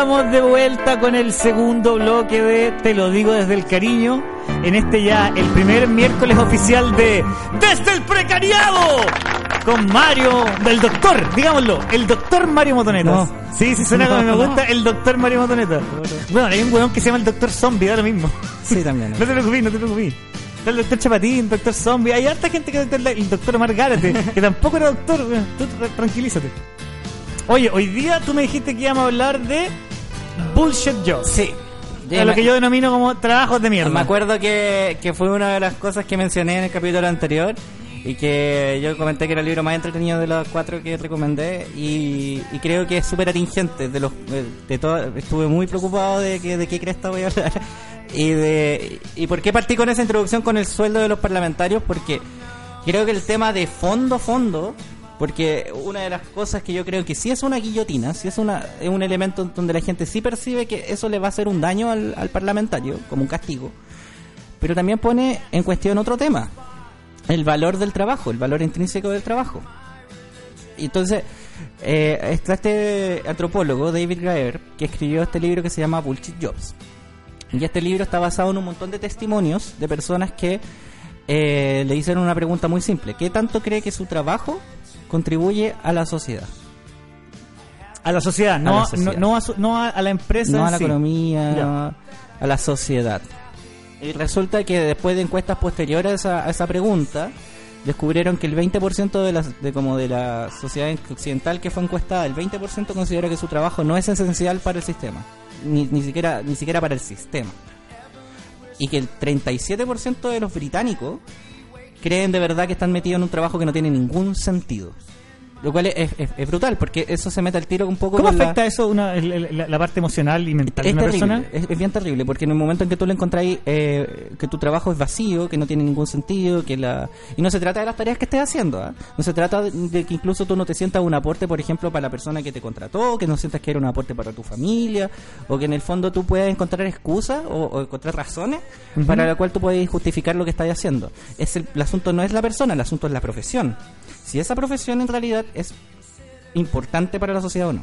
Estamos de vuelta con el segundo bloque de Te lo digo desde el cariño. En este ya el primer miércoles oficial de Desde el Precariado. Con Mario, del doctor, digámoslo, el doctor Mario Motonetas. No. Sí, sí, suena como me gusta, el doctor Mario Motonetas. Bueno, hay un weón que se llama el doctor Zombie, da lo mismo. Sí, también. No te preocupes, no te preocupes. Está el doctor Chapatín, doctor Zombie. Hay harta gente que el, el doctor Omar Gárate, que tampoco era doctor. Tú tra- tranquilízate. Oye, hoy día tú me dijiste que íbamos a hablar de bullshit jobs. Sí. A lo que yo denomino como trabajos de mierda. Me acuerdo que, que fue una de las cosas que mencioné en el capítulo anterior y que yo comenté que era el libro más entretenido de los cuatro que recomendé y, y creo que es súper atingente. De los, de, de todo, estuve muy preocupado de, que, de qué cresta voy a hablar y de y por qué partí con esa introducción con el sueldo de los parlamentarios porque creo que el tema de fondo fondo porque una de las cosas que yo creo que sí es una guillotina, sí es, una, es un elemento donde la gente sí percibe que eso le va a hacer un daño al, parlamentario, como un castigo, pero también pone en cuestión otro tema, el valor del trabajo, el valor intrínseco del trabajo. Entonces, eh, está este antropólogo, David Graeber, que escribió este libro que se llama Bullshit Jobs. Y este libro está basado en un montón de testimonios de personas que eh, le hicieron una pregunta muy simple. ¿Qué tanto cree que su trabajo contribuye a la sociedad? A la sociedad, no A la sociedad. No, no a, su- no a- a la empresa. no en a la sí. economía, a la sociedad. Y resulta que después de encuestas posteriores a, a esa pregunta, descubrieron que el 20% de la, de como de la sociedad occidental que fue encuestada, el 20% considera que su trabajo no es esencial para el sistema, ni, ni siquiera ni siquiera para el sistema. Y que el 37% de los británicos creen de verdad que están metidos en un trabajo que no tiene ningún sentido. Lo cual es, es- es brutal, porque eso se mete al tiro un poco ¿Cómo con la- afecta eso una, la, la parte emocional y mental de es una terrible, persona? es, es bien terrible, porque en el momento en que tú le encontráis eh, que tu trabajo es vacío, que no tiene ningún sentido, que la y no se trata de las tareas que estés haciendo, ¿ah? no se trata de, de que incluso tú no te sientas un aporte, por ejemplo, para la persona que te contrató, que no sientas que era un aporte para tu familia, o que en el fondo tú puedas encontrar excusas o, o encontrar razones para la cual tú puedes justificar lo que estás haciendo. Es el, el asunto no es la persona, el asunto es la profesión. Si esa profesión en realidad es importante para la sociedad o no.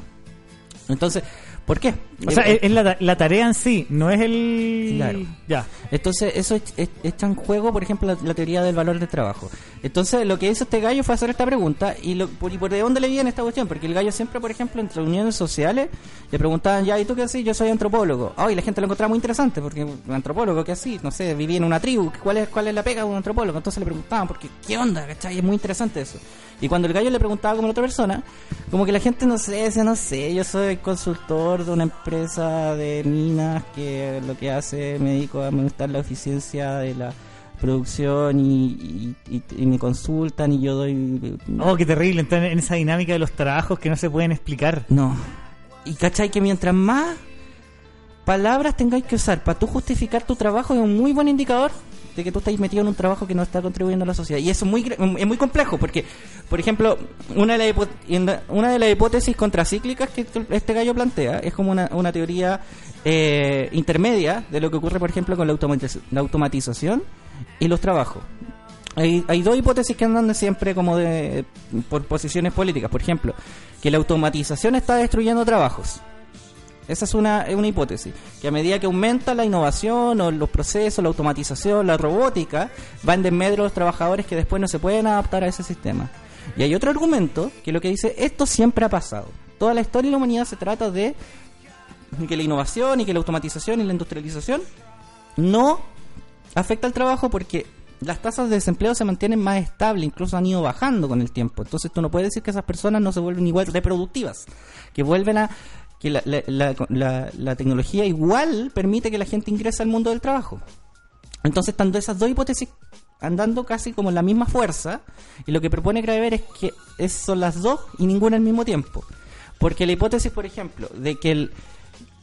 Entonces, ¿por qué? O sea, Eh, es, es la, la tarea en sí, no es el... Claro. Ya. Entonces, eso es- es- en juego, por ejemplo, la, la teoría del valor del trabajo. Entonces, lo que hizo este gallo fue hacer esta pregunta. ¿Y, lo, por, y por de dónde le viene esta cuestión? Porque el gallo siempre, por ejemplo, en reuniones sociales, le preguntaban, ya, ¿y tú qué haces? Yo soy antropólogo. Ah, y la gente lo encontraba muy interesante, porque un antropólogo, ¿qué así? No sé, vivía en una tribu. ¿Cuál es, cuál es la pega de un antropólogo? Entonces le preguntaban, porque, ¿qué onda? ¿Cachai? Es muy interesante eso. Y cuando el gallo le preguntaba como a la otra persona, como que la gente, no sé, decía, no sé, yo soy consultor de una empresa de minas que lo que hace me dedico a aumentar la eficiencia de la producción y, y- y- y me consultan y yo doy... Oh, qué terrible, entrar en esa dinámica de los trabajos que no se pueden explicar. No. Y cachai que mientras más palabras tengáis que usar para tú justificar tu trabajo es un muy buen indicador de que tú estás metido en un trabajo que no está contribuyendo a la sociedad. Y eso es muy, es muy complejo porque, por ejemplo, una de, las una de las hipótesis contracíclicas que este gallo plantea es como una, una teoría eh, intermedia de lo que ocurre, por ejemplo, con la, automatiz- la automatización y los trabajos. Hay, hay dos hipótesis que andan de siempre como de por posiciones políticas. Por ejemplo, que la automatización está destruyendo trabajos. Esa es una, una hipótesis. Que a medida que aumenta la innovación o los procesos, la automatización, la robótica, va en desmedro de los trabajadores que después no se pueden adaptar a ese sistema. Y hay otro argumento que lo que dice, esto siempre ha pasado. Toda la historia de la humanidad se trata de que la innovación y que la automatización y la industrialización no afecta al trabajo porque las tasas de desempleo se mantienen más estables, incluso han ido bajando con el tiempo. Entonces tú no puedes decir que esas personas no se vuelven igual reproductivas, que vuelven a que la, la- la- la- tecnología igual permite que la gente ingrese al mundo del trabajo. Entonces están esas dos hipótesis andando casi como la misma fuerza y lo que propone Graeber es que son las dos y ninguna al mismo tiempo. Porque la hipótesis, por ejemplo, de que el-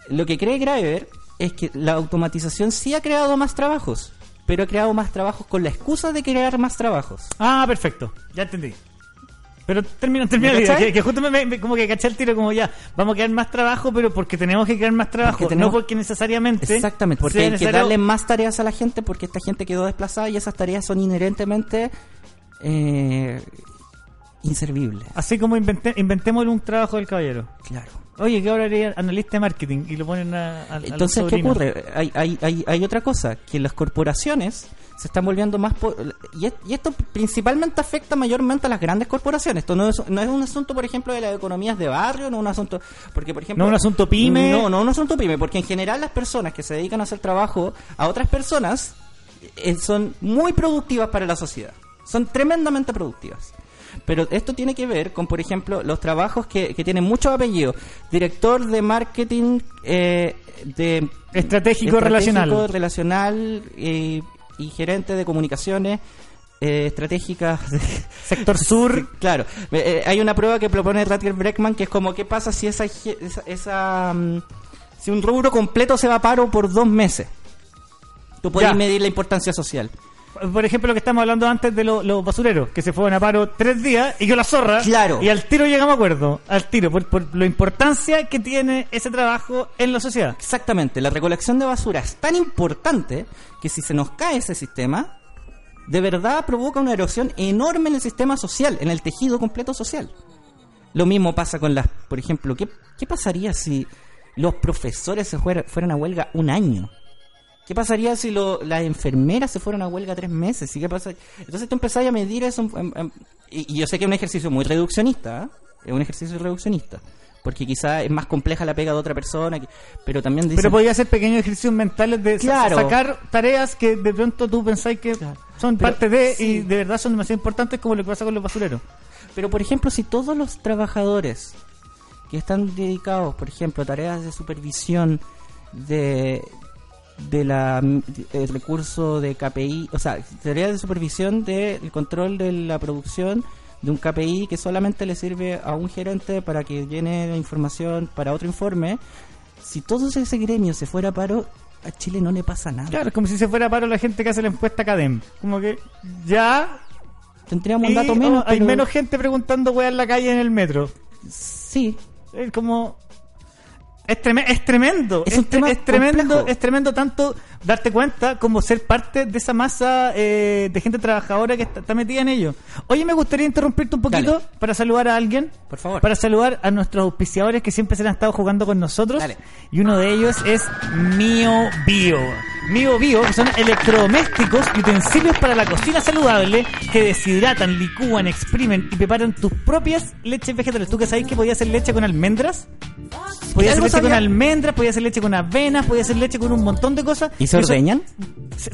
lo que cree Graeber es que la automatización sí ha creado más trabajos, pero ha creado más trabajos con la excusa de crear más trabajos. Ah, perfecto. Ya entendí. Pero termina, termina que, que justo me, me- como que caché el tiro como ya, vamos a crear más trabajo, pero porque tenemos que crear más trabajo, Porque tenemos- no porque necesariamente Exactamente, porque hay que darle más tareas a la gente porque esta gente quedó desplazada y esas tareas son inherentemente eh, inservibles. Así como inventé, inventemos un trabajo del caballero. Claro. Oye, que ahora haría analista de marketing y lo ponen a, a- Entonces, ¿qué ocurre? Hay, hay, hay, hay otra cosa, que las corporaciones se están volviendo más... po- y, es- y esto principalmente afecta mayormente a las grandes corporaciones. Esto no es, no es un asunto, por ejemplo, de las economías de barrio, no es un asunto... Porque, por ejemplo... No es un asunto pyme. No, no es un asunto pyme, porque en general las personas que se dedican a hacer trabajo a otras personas eh, son muy productivas para la sociedad. Son tremendamente productivas. Pero esto tiene que ver con, por ejemplo, los trabajos que, que tienen muchos apellidos. Director de marketing eh, de Estratégico relacional. relacional eh, y gerente de comunicaciones eh, estratégicas de- Sector sur. Sí, claro. Eh, eh, hay una prueba que propone Rutger Breckman que es como qué pasa si esa, esa, esa, mm, si un rubro completo se va a paro por dos meses. Tú puedes Ya. medir la importancia social. Por ejemplo, lo que estamos hablando antes de lo- los basureros, que se fueron a paro tres días y yo la zorra. Claro. Y al tiro llegamos a acuerdo. Al tiro, por, por la importancia que tiene ese trabajo en la sociedad. Exactamente, la recolección de basura es tan importante que si se nos cae ese sistema, de verdad provoca una erosión enorme en el sistema social, en el tejido completo social. Lo mismo pasa con las, por ejemplo, ¿qué, qué pasaría si los profesores se fuera- fueran a huelga un año? ¿Qué pasaría si lo- las enfermeras se fueran a huelga tres meses? ¿Y qué pasa? Entonces tú empezás a medir eso. en- en- en- y, y yo sé que es un ejercicio muy reduccionista, ¿eh? es un ejercicio reduccionista. Porque quizá es más compleja la pega de otra persona, que- pero también dice... Pero podía hacer pequeños ejercicios mentales de Claro. sacar tareas que de pronto tú pensáis que son Pero- parte de sí. y de verdad son demasiado importantes como lo que pasa con los basureros. Pero, por ejemplo, si todos los trabajadores que están dedicados, por ejemplo, a tareas de supervisión de de la el recurso de KPI, o sea, tareas de supervisión del control de la producción de un KPI que solamente le sirve a un gerente para que llene la información para otro informe, si todo ese gremio se fuera a paro, a Chile no le pasa nada. Claro, es como si se fuera a paro la gente que hace la encuesta Cadem. Como que ya Tendríamos un dato oh, menos, hay pero- menos gente preguntando weá en la calle en el metro. Sí, Es como. Es, treme- es tremendo. Es tremendo, es tremendo tanto darte cuenta como ser parte de esa masa eh, de gente trabajadora que está, está metida en ello. Oye, me gustaría interrumpirte un poquito Dale. para saludar a alguien. Por favor. Para saludar a nuestros auspiciadores que siempre se han estado jugando con nosotros. Dale. Y uno de ellos es Mio Bio. Mio Bio, que son electrodomésticos y utensilios para la cocina saludable que deshidratan, licúan, exprimen y preparan tus propias leches vegetales. ¿Tú que sabes que podías hacer leche con almendras? Podías hacer leche con almendras, podías hacer leche con avenas, podías hacer leche con un montón de cosas. ¿y se Eso- ordeñan?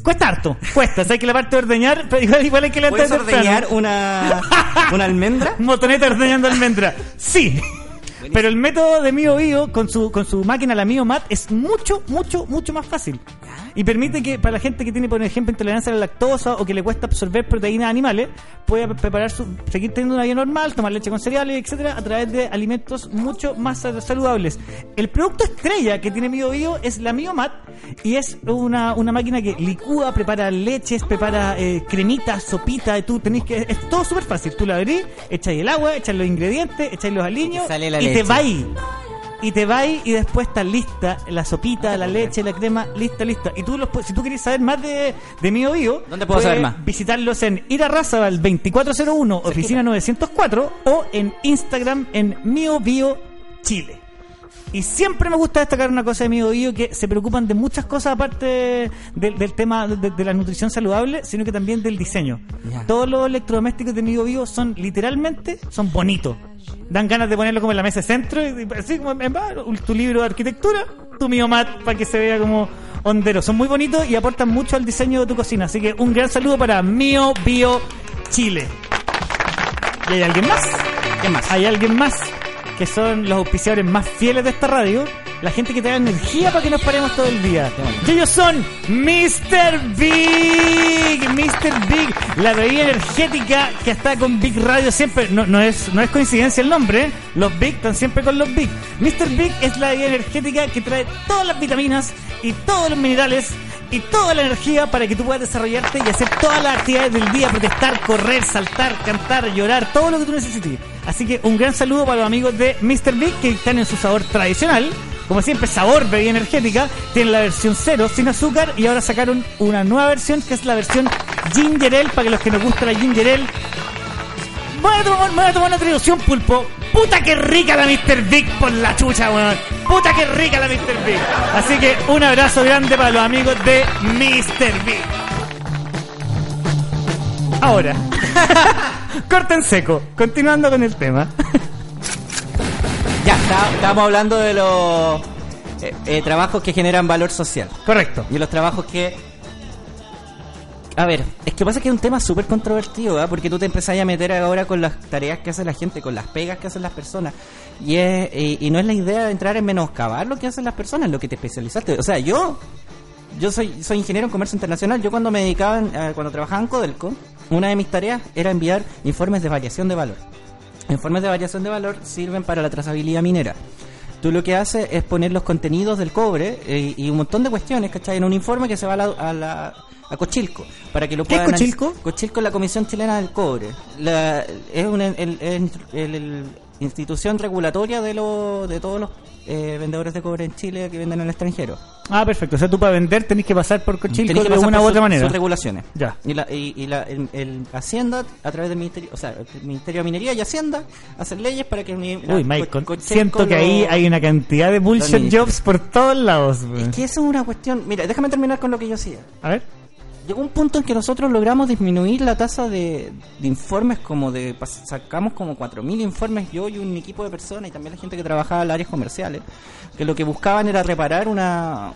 Cuesta harto, cuesta. Sabes que la parte de ordeñar, pero igual, igual hay que levantar ¿Puedes temprano. ordeñar una, una almendra? Motoneta ordeñando almendra. Sí. Pero el método de Mio Bio con su, con su máquina, la Mio Mat, es mucho, mucho, mucho más fácil. Y permite que para la gente que tiene, por ejemplo, intolerancia a la lactosa o que le cuesta absorber proteínas animales, pueda preparar su, seguir teniendo una vida normal, tomar leche con cereales, etcétera, a través de alimentos mucho más sal- saludables. El producto estrella que tiene Mio Bio es la Mio Mat y es una, una máquina que licúa, prepara leches, prepara eh, cremitas, sopita, y tú tenés que es todo súper fácil. Tú la abrís, echáis el agua, echáis los ingredientes, echáis los aliños Y sale la y te leche. vais. Y te vais y después está lista la sopita, la leche, la crema, lista, lista. Y tú los, si tú quieres saber más de, de Mio Bio, ¿Dónde puedo saber más? Visitarlos en Irarrázaval 2401, oficina 904 o en Instagram en Mio Bio Chile. Y siempre me gusta destacar una cosa de Mio Bio que se preocupan de muchas cosas aparte del, del tema de, de la nutrición saludable, sino que también del diseño. Todos los electrodomésticos de Mio Bio son literalmente son bonitos. Dan ganas de ponerlo como en la mesa de centro, y, así como en, en- tu libro de arquitectura, tu Mio Mat para que se vea como hondero. Son muy bonitos y aportan mucho al diseño de tu cocina. Así que un gran saludo para Mio Bio Chile. ¿Y hay alguien más? ¿Qué más? Hay alguien más que son los auspiciadores más fieles de esta radio, la gente que te da energía para que nos paremos todo el día. Y ellos son Mr. Big, Mr. Big, la bebida energética que está con Big Radio siempre. No, no es, no es coincidencia el nombre, ¿eh? los Big están siempre con los Big. Mr. Big es la bebida energética que trae todas las vitaminas y todos los minerales y toda la energía para que tú puedas desarrollarte y hacer todas las actividades del día, protestar, correr, saltar, cantar, llorar, todo lo que tú necesites. Así que un gran saludo para los amigos de Mr. Big que están en su sabor tradicional. Como siempre, sabor bebida energética. Tienen la versión cero sin azúcar y ahora sacaron una nueva versión que es la versión Ginger Ale para que los que nos gusta la Ginger Ale Voy a tomar, voy a tomar una traducción, pulpo. Puta que rica la Mr. Big por la chucha, weón. Puta que rica la Mr. Big. Así que un abrazo grande para los amigos de Mr. Big. Ahora, corten seco. Continuando con el tema. Estábamos hablando de los eh, eh, trabajos que generan valor social. Correcto. Y los trabajos que... A ver, es que pasa que es un tema súper controvertido, ¿ah? porque tú te empezás a meter ahora con las tareas que hace la gente, con las pegas que hacen las personas. Y, es, y, y no es la idea de entrar en menoscabar lo que hacen las personas, lo que te especializaste. O sea, yo yo soy, soy ingeniero en comercio internacional. Yo cuando me dedicaba, en- eh, cuando trabajaba en Codelco, una de mis tareas era enviar informes de variación de valor. Informes de variación de valor sirven para la trazabilidad minera. Tú lo que haces es poner los contenidos del cobre eh, y un montón de cuestiones, ¿cachai? En un informe que se va a la, a la- a Cochilco, para que lo ¿Qué es puedan... Cochilco? Cochilco es la Comisión Chilena del Cobre. La- es una el- el- el- el institución regulatoria de, lo, de todos los eh, vendedores de cobre en Chile que venden en el extranjero. Ah, perfecto. O sea, tú para vender tenés que pasar por Cochilco de una u otra manera. sus regulaciones. Ya. Y, la, y, y la, el, el Hacienda, a través del Ministerio, o sea, el Ministerio de Minería y Hacienda, hacen leyes para que... la- Uy, Mike, Co- siento que lo- ahí hay una cantidad de bullshit jobs por todos lados. Es que eso es una cuestión... Mira, déjame terminar con lo que yo hacía. A ver. Llegó un punto en que nosotros logramos disminuir la tasa de, informes, como de sacamos como 4.000 informes yo y un equipo de personas y también la gente que trabajaba en áreas comerciales, que lo que buscaban era reparar una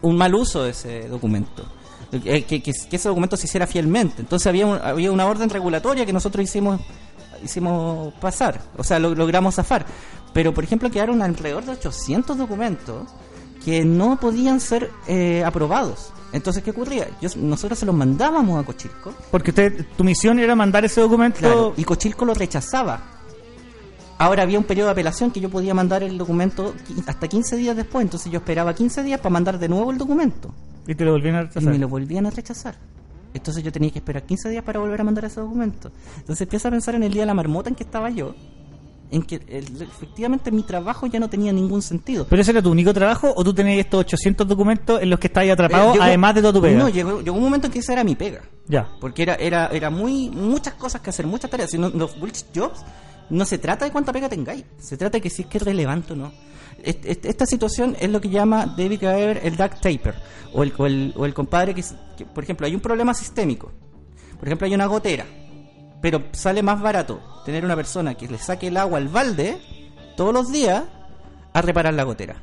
un mal uso de ese documento. Que, que- que ese documento se hiciera fielmente. Entonces había, un- había una orden regulatoria que nosotros hicimos hicimos pasar, o sea, lo, logramos zafar. Pero, por ejemplo, quedaron alrededor de 800 documentos que no podían ser eh, aprobados. Entonces, ¿qué ocurría? Yo, nosotros se los mandábamos a Cochilco Porque usted, tu misión era mandar ese documento. Claro, y Cochilco lo rechazaba. Ahora había un periodo de apelación que yo podía mandar el documento hasta 15 días después, entonces yo esperaba 15 días para mandar de nuevo el documento Y te lo volvieron a y me lo volvían a rechazar. Entonces yo tenía que esperar 15 días para volver a mandar ese documento. Entonces empiezo a pensar en el día de la marmota en que estaba yo, en que el- efectivamente mi trabajo ya no tenía ningún sentido. ¿Pero ese era tu único trabajo o tú tenías estos 800 documentos en los que estabas atrapado, Eh, llegó- además de toda tu pega? No, llegó, llegó un momento en que esa era mi pega. Ya. Porque era, era, era muy, muchas cosas que hacer, muchas tareas. Si no- los bullshit jobs no se trata de cuánta pega tengáis, se trata de que si es que es relevante o no. Est- est- Esta situación es lo que llama David Graeber el duct taper, o el, o el, o el compadre que, por ejemplo, hay un problema sistémico. Por ejemplo, hay una gotera, pero sale más barato tener una persona que le saque el agua al balde todos los días a reparar la gotera.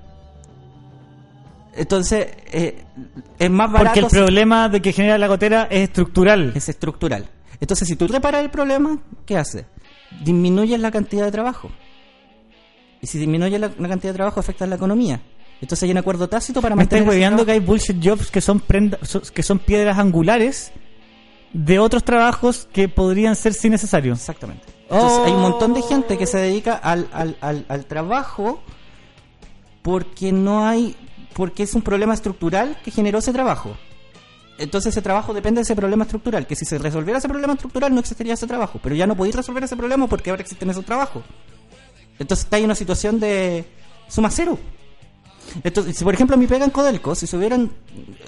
Entonces, eh, es más barato. Porque el si- problema de que genera la gotera es estructural. es estructural. Entonces, si tú reparas el problema, ¿qué hace? Disminuyes la cantidad de trabajo. Y si disminuyes la, la cantidad de trabajo, afecta la economía. Entonces hay un acuerdo tácito para Me mantener... ese hueveando que hay bullshit jobs que son, prenda- que son piedras angulares de otros trabajos que podrían ser sin necesario. Exactamente. Entonces Oh. hay un montón de gente que se dedica al, al, al, al trabajo porque no hay... porque es un problema estructural que generó ese trabajo. Entonces ese trabajo depende de ese problema estructural, que si se resolviera ese problema estructural no existiría ese trabajo, pero ya no podéis resolver ese problema porque ahora existen esos trabajos. Entonces está en una situación de suma cero. Entonces, si por ejemplo mi pega en Codelco, si se hubieran...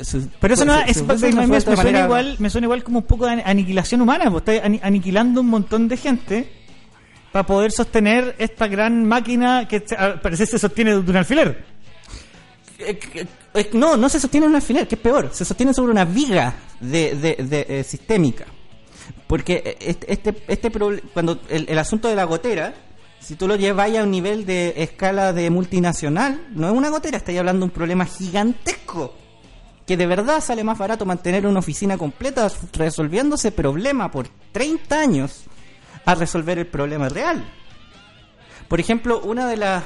si- Pero eso no si es, me, suena manera- igual, me suena igual como un poco de ani- aniquilación humana, pues estáis ani- aniquilando un montón de gente para poder sostener esta gran máquina que al parecer se sostiene de un alfiler. Eh, eh, eh, no, no se sostiene en un alfiler, que es peor, se sostiene sobre una viga de, de- de, eh, sistémica. Porque este, este, este cuando el, el asunto de la gotera, si tú lo llevas a un nivel de escala de multinacional, no es una gotera, estáis hablando de un problema gigantesco. Que de verdad sale más barato mantener una oficina completa resolviendo ese problema por 30 años a resolver el problema real. Por ejemplo, una de las...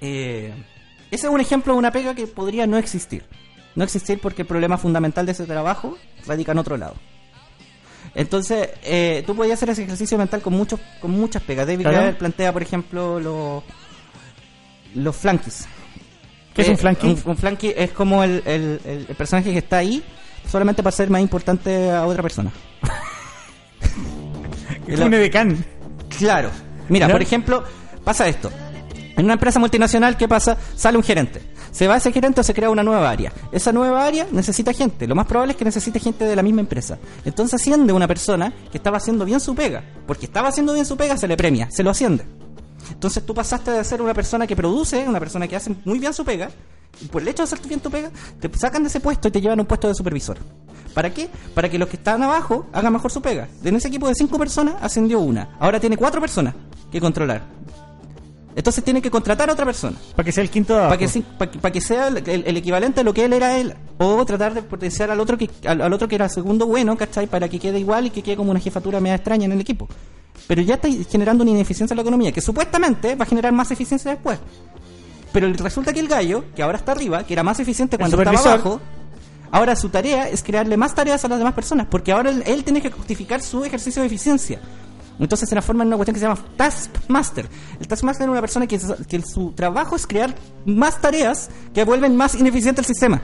eh, ese es un ejemplo de una pega que podría no existir. No existir porque el problema fundamental de ese trabajo radica en otro lado. Entonces, eh, tú podías hacer ese ejercicio mental con muchos con muchas pegas. David Claro. Plantea, por ejemplo, los los flunkies. ¿Qué es un Eh, flunky? Un, un flunky es como el, el- personaje que está ahí solamente para ser más importante a otra persona. Un edecán. Claro. Mira, por ejemplo, pasa esto. En una empresa multinacional, ¿qué pasa? Sale un gerente. Se va ese gerente o se crea una nueva área. Esa nueva área necesita gente. Lo más probable es que necesite gente de la misma empresa. Entonces asciende una persona que estaba haciendo bien su pega. Porque estaba haciendo bien su pega, se le premia, se lo asciende. Entonces tú pasaste de ser una persona que produce, una persona que hace muy bien su pega, y por el hecho de hacer bien tu pega, te sacan de ese puesto y te llevan a un puesto de supervisor. ¿Para qué? Para que los que están abajo hagan mejor su pega. En ese equipo de cinco personas ascendió una. Ahora tiene cuatro personas que controlar. Entonces tiene que contratar a otra persona. Para que sea el quinto. Para que, pa' que- pa' que sea el, el- el equivalente a lo que él era él. O tratar de potenciar al otro que, al, al otro que era segundo bueno, ¿cachai? Para que quede igual y que quede como una jefatura media extraña en el equipo. Pero ya está generando una ineficiencia en la economía, que supuestamente va a generar más eficiencia después. Pero resulta que el gallo, que ahora está arriba, que era más eficiente cuando estaba abajo, ahora su tarea es crearle más tareas a las demás personas, porque ahora él, él tiene que justificar su ejercicio de eficiencia. Entonces se transforma en una cuestión que se llama Taskmaster. El Taskmaster es una persona que, que su trabajo es crear más tareas que vuelven más ineficiente el sistema.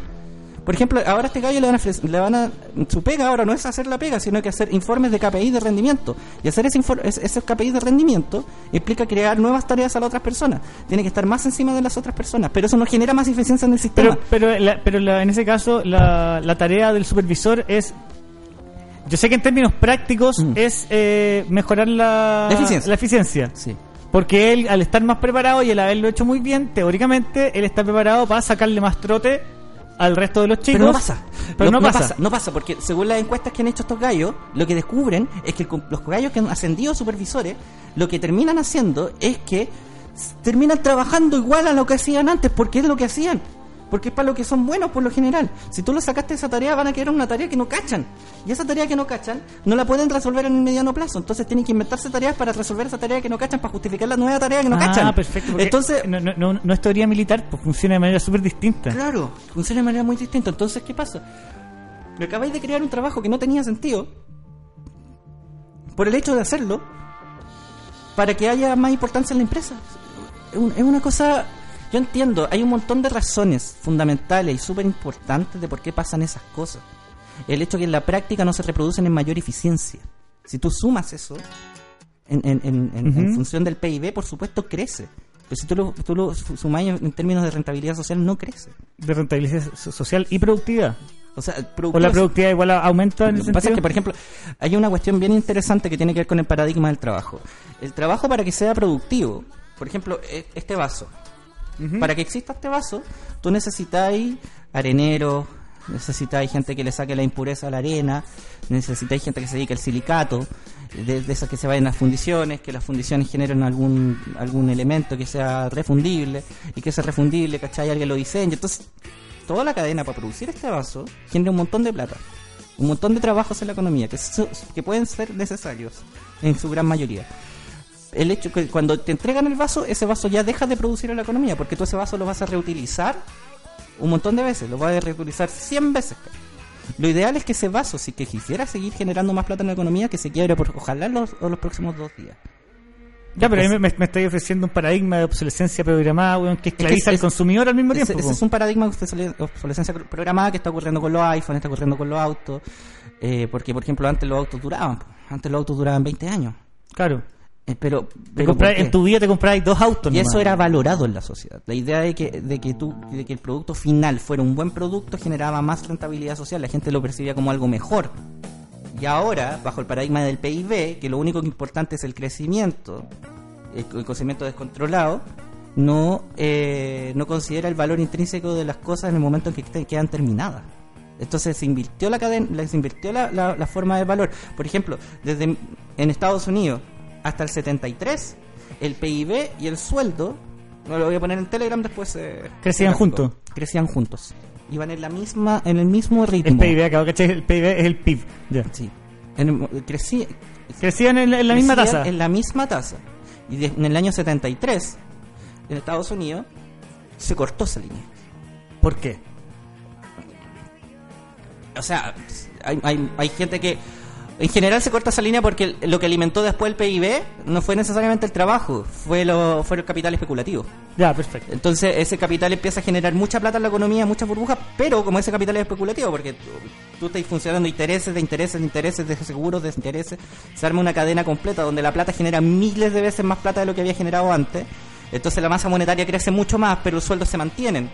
Por ejemplo, ahora a este gallo le van a, le van a su pega ahora no es hacer la pega, sino que hacer informes de KPI de rendimiento. Y hacer ese esos KPI de rendimiento implica crear nuevas tareas a las otras personas. Tiene que estar más encima de las otras personas, pero eso no genera más eficiencia en el sistema. Pero, pero, la- pero la- en ese caso, la tarea del supervisor es. Yo sé que en términos prácticos Mm. es eh, mejorar la, La eficiencia. la eficiencia. sí. Porque él, al estar más preparado y el haberlo hecho muy bien, teóricamente, él está preparado para sacarle más trote al resto de los chicos. Pero no pasa. Pero Lo- no, pasa. No pasa, porque según las encuestas que han hecho estos gallos, lo que descubren es que los gallos que han ascendido a supervisores, lo que terminan haciendo es que terminan trabajando igual a lo que hacían antes, porque es lo que hacían. Porque es para lo que son buenos por lo general. Si tú los sacaste de esa tarea, van a quedar una tarea que no cachan. Y esa tarea que no cachan, no la pueden resolver en el mediano plazo. Entonces tienen que inventarse tareas para resolver esa tarea que no cachan, para justificar la nueva tarea que no ah, cachan. perfecto. Entonces, no, no, no, no es teoría militar, pues funciona de manera súper distinta. Claro, funciona de manera muy distinta. Entonces, ¿qué pasa? Me acabáis de crear un trabajo que no tenía sentido por el hecho de hacerlo para que haya más importancia en la empresa. Es una cosa... Yo entiendo, hay un montón de razones fundamentales y súper importantes de por qué pasan esas cosas. El hecho que en la práctica no se reproducen en mayor eficiencia. Si tú sumas eso en, en- en- función del PIB, por supuesto crece. Pero si tú lo, tú lo sumas en términos de rentabilidad social, no crece. De rentabilidad so- social y productividad. O sea, O la productividad igual aumenta en Lo que pasa es que, por ejemplo, hay una cuestión bien interesante que tiene que ver con el paradigma del trabajo. El trabajo para que sea productivo, por ejemplo, e- este vaso. Para que exista este vaso, tú necesitáis arenero, necesitáis gente que le saque la impureza a la arena, necesitáis gente que se dedique al silicato, de, esas que se vayan a las fundiciones, que las fundiciones generen algún, algún elemento que sea refundible, y que ese refundible, ¿cachai? Alguien lo diseñe. Entonces, toda la cadena para producir este vaso genera un montón de plata, un montón de trabajos en la economía que, que pueden ser necesarios en su gran mayoría el hecho que cuando te entregan el vaso, ese vaso ya deja de producir en la economía, porque tú ese vaso lo vas a reutilizar un montón de veces, lo vas a reutilizar 100 veces. Lo ideal es que ese vaso, si que quisiera seguir generando más plata en la economía, que se quiebre por ojalá los, los próximos dos días. Ya, pero a mí me, me, estáis ofreciendo un paradigma de obsolescencia programada, weón, que esclaviza es- al consumidor al mismo tiempo. ese es un paradigma de obsole- obsolescencia programada que está ocurriendo con los iPhones, está ocurriendo con los autos, eh, porque por ejemplo antes los autos duraban, antes los autos duraban 20 años, Claro. Eh, pero, en tu vida te compráis dos autos. Y nomás. eso era valorado en la sociedad. La idea de que, de que tú, de que el producto final fuera un buen producto generaba más rentabilidad social. La gente lo percibía como algo mejor. Y ahora, bajo el paradigma del PIB, que lo único que importante es el crecimiento, el, el crecimiento descontrolado, no, eh, no considera el valor intrínseco de las cosas en el momento en que te- quedan terminadas. Entonces se invirtió la cadena, se invirtió la, la- la forma de valor. Por ejemplo, desde en Estados Unidos hasta el 73, el PIB y el sueldo, no lo voy a poner en Telegram después. eh, Crecían juntos. Crecían juntos. Iban en la misma, en el mismo ritmo. El PIB, acabo, ¿cachai? El PIB es el PIB. Ya. Sí. En el- crecí- Crecían en, la- en la misma tasa. En la misma tasa. Y de- en el año 73, en Estados Unidos, se cortó esa línea. ¿Por qué? O sea, hay, hay, hay gente que... En general se corta esa línea porque lo que alimentó después el PIB no fue necesariamente el trabajo, fue, lo, fue el capital especulativo. Ya, perfecto. Entonces ese capital empieza a generar mucha plata en la economía, muchas burbujas, pero como ese capital es especulativo, porque tú, tú estás funcionando intereses, de intereses, de intereses, de seguros, de intereses, se arma una cadena completa donde la plata genera miles de veces más plata de lo que había generado antes. Entonces la masa monetaria crece mucho más, pero los sueldos se mantienen.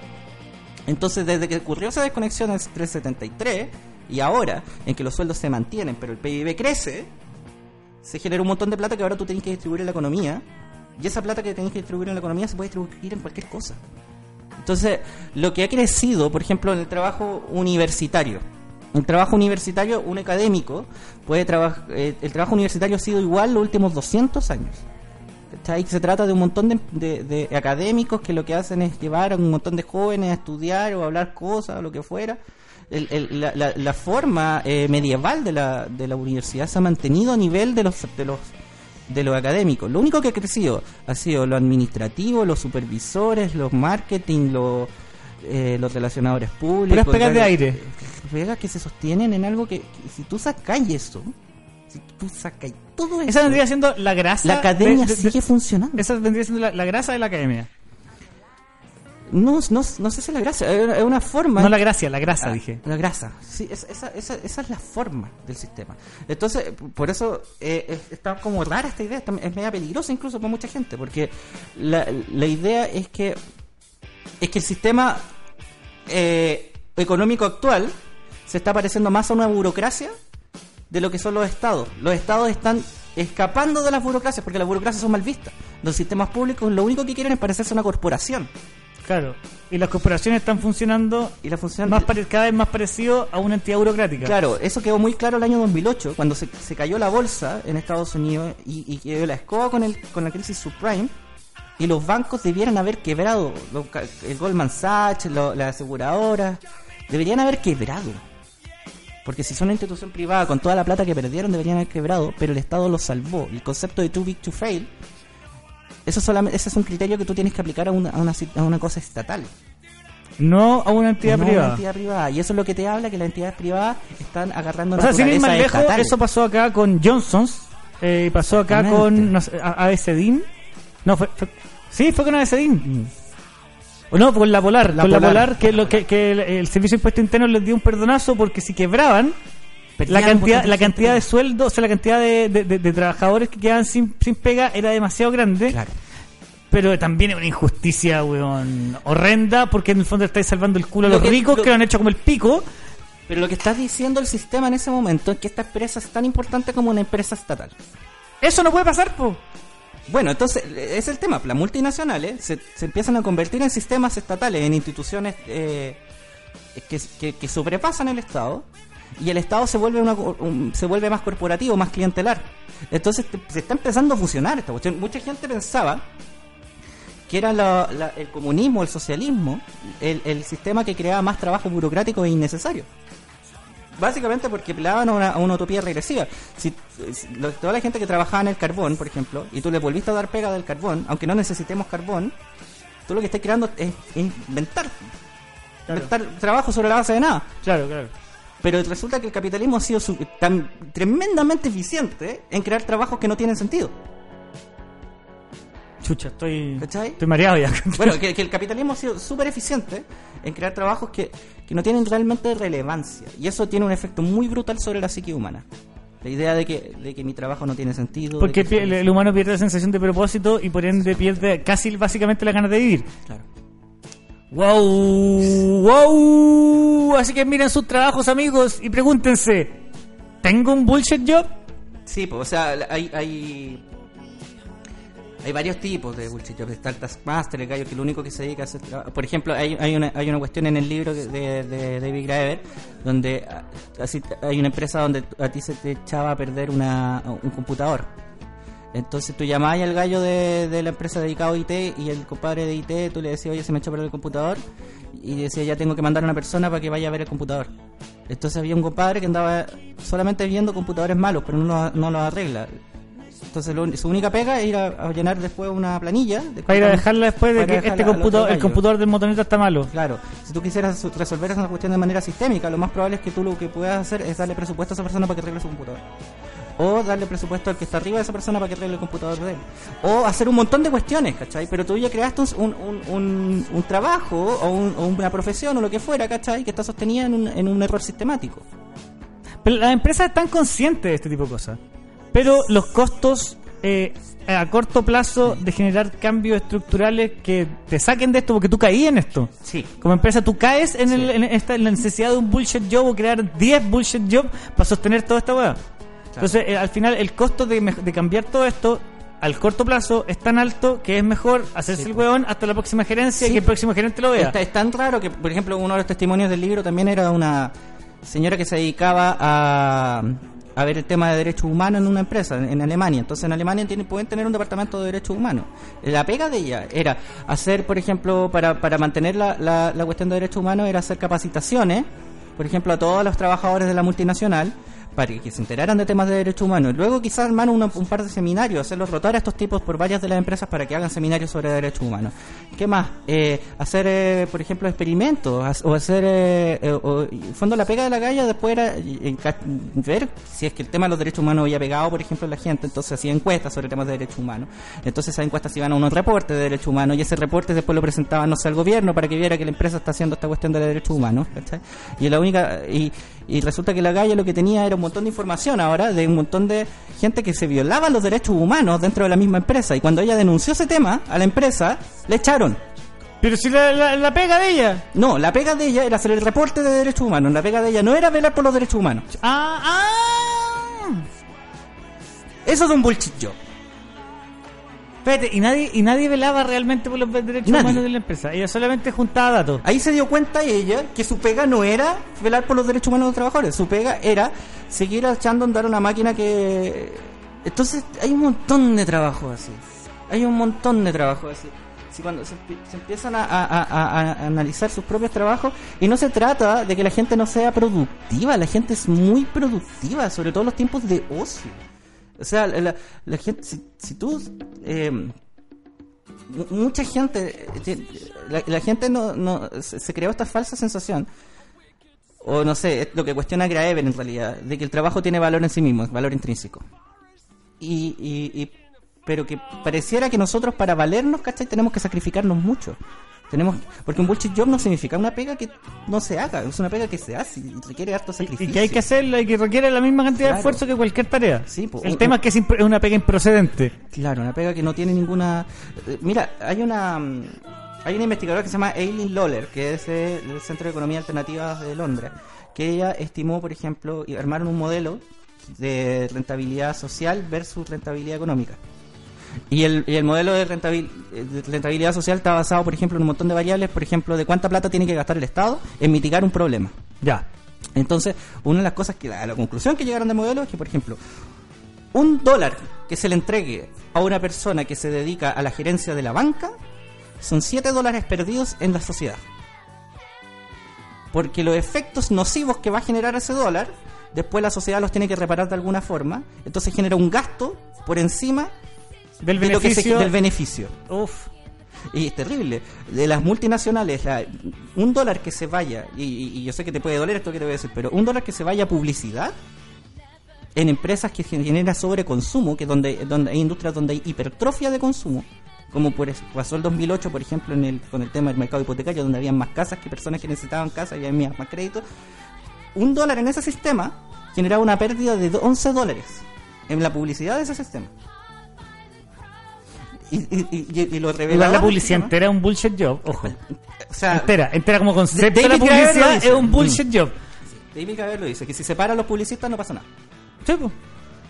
Entonces desde que ocurrió esa desconexión en el 373 y ahora en que los sueldos se mantienen, pero el PIB crece, se genera un montón de plata que ahora tú tienes que distribuir en la economía. Y esa plata que tienes que distribuir en la economía se puede distribuir en cualquier cosa. Entonces, lo que ha crecido, por ejemplo, en el trabajo universitario. El trabajo universitario, un académico, puede trabajar. el trabajo universitario ha sido igual los últimos 200 años. ¿Cachai? Se trata de un montón de, de- de académicos que lo que hacen es llevar a un montón de jóvenes a estudiar o a hablar cosas o lo que fuera. El- el- la, la- la forma eh, medieval de la, de la universidad se ha mantenido a nivel de los, de los de los académicos. Lo único que ha crecido ha sido lo administrativo, los supervisores, los marketing, los, eh, los relacionadores públicos. Puras pegas de aire. Pegas que se sostienen en algo que, que si tú sacáis eso, si tú sacáis todo eso, Esa vendría siendo la grasa. la academia de- de- de- sigue funcionando. Esa vendría siendo la, la grasa de la academia. No, no, no sé si es la gracia, es una forma. No la gracia, la grasa, Ah, dije. La grasa, sí, esa, esa, esa, esa es la forma del sistema. Entonces, por eso eh, es- está como rara esta idea, es media peligrosa incluso para mucha gente, porque la, la idea es que es que el sistema eh, económico actual se está pareciendo más a una burocracia de lo que son los estados. Los estados están escapando de las burocracias porque las burocracias son mal vistas. Los sistemas públicos lo único que quieren es parecerse a una corporación. Claro. Y las corporaciones están funcionando Y la función más pare- cada vez más parecido a una entidad burocrática. Claro, eso quedó muy claro el año 2008, cuando se, se cayó la bolsa en Estados Unidos y, y quedó la escoba con, el, con la crisis subprime. Y los bancos debieran haber quebrado. El Goldman Sachs, lo- las aseguradoras, deberían haber quebrado. Porque si son una institución privada con toda la plata que perdieron, deberían haber quebrado, pero el Estado los salvó. El concepto de too big to fail, eso solamente, ese es un criterio que tú tienes que aplicar a una, a una, a una cosa estatal. No a una entidad no a privada. una entidad privada. Y eso es lo que te habla que las entidades privadas están agarrando O sea, sin ir más lejos, eso pasó acá con Johnson's, eh, pasó acá con no sé, ABCDIN. No, fue, fue- sí, fue con ABCDIN. O no, con la Polar. La con la Polar. Polar, que, lo, que, que el, el Servicio de Impuesto Interno les dio un perdonazo porque si quebraban, la cantidad, la de cantidad de sueldos, o sea, la cantidad de, de- de- de trabajadores que quedaban sin, sin pega era demasiado grande. Claro. Pero también es una injusticia, weón, horrenda, porque en el fondo estáis salvando el culo a Lo los que- ricos lo- que lo han hecho como el pico. Pero lo que está diciendo el sistema en ese momento es que esta empresa es tan importante como una empresa estatal. Eso no puede pasar, po. Bueno, entonces es el tema. Las multinacionales se, se empiezan a convertir en sistemas estatales, en instituciones eh, que, que- que sobrepasan el Estado y el Estado se vuelve una, un- se vuelve más corporativo, más clientelar. Entonces te- se está empezando a fusionar esta cuestión. Mucha gente pensaba que era la- la- el comunismo, el socialismo, el, el sistema que creaba más trabajo burocrático e innecesario. Básicamente porque apelaban a una, a una utopía regresiva. Si, si- lo- toda la gente que trabajaba en el carbón, por ejemplo, y tú le volviste a dar pega del carbón, aunque no necesitemos carbón, tú lo que estás creando es, es inventar. Inventar trabajo sobre la base de nada. Claro, claro. Pero resulta que el capitalismo ha sido su- tan tremendamente eficiente en crear trabajos que no tienen sentido. Chucha, estoy, ¿Cachai? estoy mareado ya. Bueno, que, que el capitalismo ha sido súper eficiente en crear trabajos que, que no tienen realmente relevancia. Y eso tiene un efecto muy brutal sobre la psique humana. La idea de que, de que mi trabajo no tiene sentido. Porque el humano pierde la sensación de propósito y por ende pierde casi básicamente la ganas de vivir. Claro. ¡Wow! ¡Wow! Así que miren sus trabajos, amigos, y pregúntense: ¿Tengo un bullshit job? Sí, pues, o sea, hay, hay, hay varios tipos de bullshit jobs. Está el Taskmaster, gallo que lo único que se dedica a hacer. Por ejemplo, hay, hay, una, hay una cuestión en el libro de, de David Graeber donde así, hay una empresa donde a ti se te echaba a perder una, un computador. Entonces tú llamabas al gallo de, de la empresa dedicado a IT y el compadre de IT, tú le decías, oye, se me echó a perder el computador. Y decía, ya tengo que mandar a una persona para que vaya a ver el computador. Entonces había un compadre que andaba solamente viendo computadores malos, pero no, no los arregla. Entonces lo- su única pega es ir a, a llenar después una planilla. de- Para ir a dejarla después de que este computador, el computador del motoneta está malo. Claro, si tú quisieras resolver esa cuestión de manera sistémica, lo más probable es que tú lo que puedas hacer es darle presupuesto a esa persona para que arregle su computador. O darle presupuesto al que está arriba de esa persona para que arregle el computador de él. O hacer un montón de cuestiones, ¿cachai? Pero tú ya creaste un, un, un, un trabajo o, un- o una profesión o lo que fuera, ¿cachai? Que está sostenida en un, en un error sistemático. Pero las empresas están conscientes de este tipo de cosas. Pero los costos eh, a corto plazo de generar cambios estructurales que te saquen de esto, porque tú caí en esto. Sí. Como empresa, tú caes en, el- en esta, en la necesidad de un bullshit job o crear 10 bullshit jobs para sostener toda esta weá. Entonces, eh, al final, el costo de, de cambiar todo esto al corto plazo es tan alto que es mejor hacerse el weón hasta la próxima gerencia y que el próximo gerente lo vea. Está- es tan raro que, por ejemplo, uno de los testimonios del libro también era una señora que se dedicaba a, a ver el tema de derechos humanos en una empresa en, en Alemania. Entonces, en Alemania tienen, pueden tener un departamento de derechos humanos. La pega de ella era hacer, por ejemplo, para, para mantener la, la, la cuestión de derechos humanos, era hacer capacitaciones, por ejemplo, a todos los trabajadores de la multinacional para que se enteraran de temas de derechos humanos. Luego quizás armar un par de seminarios, hacerlos rotar a estos tipos por varias de las empresas para que hagan seminarios sobre derechos humanos. ¿Qué más? Eh, hacer, eh, por ejemplo, experimentos o hacer, eh, eh, o- fondo la pega de la galla después era ver si es que el tema de los derechos humanos había pegado, por ejemplo, en la gente, entonces hacía encuestas sobre temas de derechos humanos. Entonces esas encuestas iban a unos reportes de derechos humanos y ese reporte después lo presentaban, no sé, al gobierno para que viera que la empresa está haciendo esta cuestión de derechos humanos, ¿cachai? Y la única, y, y resulta que la galla lo que tenía era un montón de información ahora de un montón de gente que se violaban los derechos humanos dentro de la misma empresa y cuando ella denunció ese tema a la empresa, le echaron. Pero si la, la- la pega de ella. No, la pega de ella era hacer el reporte de derechos humanos, la pega de ella no era velar por los derechos humanos. Ah, ah. Eso es un bullshit job. Espérate, y nadie, y nadie velaba realmente por los derechos Nadie. humanos de la empresa. Ella solamente juntaba datos. Ahí se dio cuenta ella que su pega no era velar por los derechos humanos de los trabajadores, su pega era seguir echando a andar una máquina que... Entonces hay un montón de trabajos así, hay un montón de trabajos así. Si cuando se, se empiezan a, a- a- a- a analizar sus propios trabajos y no se trata de que la gente no sea productiva, la gente es muy productiva, sobre todo en los tiempos de ocio. O sea, la, gente, si, si tú... eh, mu- mucha gente eh, la gente no, no se, se creó esta falsa sensación. O no sé es lo que cuestiona Graeber en realidad de que el trabajo tiene valor en sí mismo es valor intrínseco. Y, y, y- pero que pareciera que nosotros para valernos ¿cachai? tenemos que sacrificarnos mucho tenemos porque un bullshit job no significa una pega que no se haga es una pega que se hace y requiere harto Y sacrificio que hay que hacerlo y que requiere la misma cantidad de esfuerzo que cualquier tarea. Sí, el un- tema es que es, una pega improcedente. Claro, una pega que no tiene ninguna... eh, Mira, hay una... Hay una investigadora que se llama Aileen Lawler, que es eh, del Centro de Economía Alternativa de Londres, que ella estimó, por ejemplo, y armaron un modelo de rentabilidad social versus rentabilidad económica. Y el, y el modelo de, rentabil- de rentabilidad social está basado, por ejemplo, en un montón de variables, por ejemplo, de cuánta plata tiene que gastar el Estado en mitigar un problema. Ya. Entonces, una de las cosas que la, la conclusión que llegaron del modelo es que, por ejemplo, un dólar que se le entregue a una persona que se dedica a la gerencia de la banca son 7 dólares perdidos en la sociedad. Porque los efectos nocivos que va a generar ese dólar, después la sociedad los tiene que reparar de alguna forma, entonces genera un gasto por encima Del de lo que se- beneficio. del beneficio. Uf. Y es terrible. De las multinacionales, la- un dólar que se vaya, y, yo sé que te puede doler esto que te voy a decir, pero un dólar que se vaya a publicidad en empresas que genera sobreconsumo, que donde, donde hay industrias donde hay hipertrofia de consumo, como por, pasó el 2008, por ejemplo, en el, con el tema del mercado hipotecario, donde había más casas que personas que necesitaban casas y había más créditos. Un dólar en ese sistema generaba una pérdida de 11 dólares en la publicidad de ese sistema. Y, y, y- lo La, revelador la publicidad sistema- entera es un bullshit job. Ojo. o sea, Entera, entera como concepto. David la publicidad es un bullshit job. David Graeber lo dice, que si separa a los publicistas no pasa nada. Sí, po.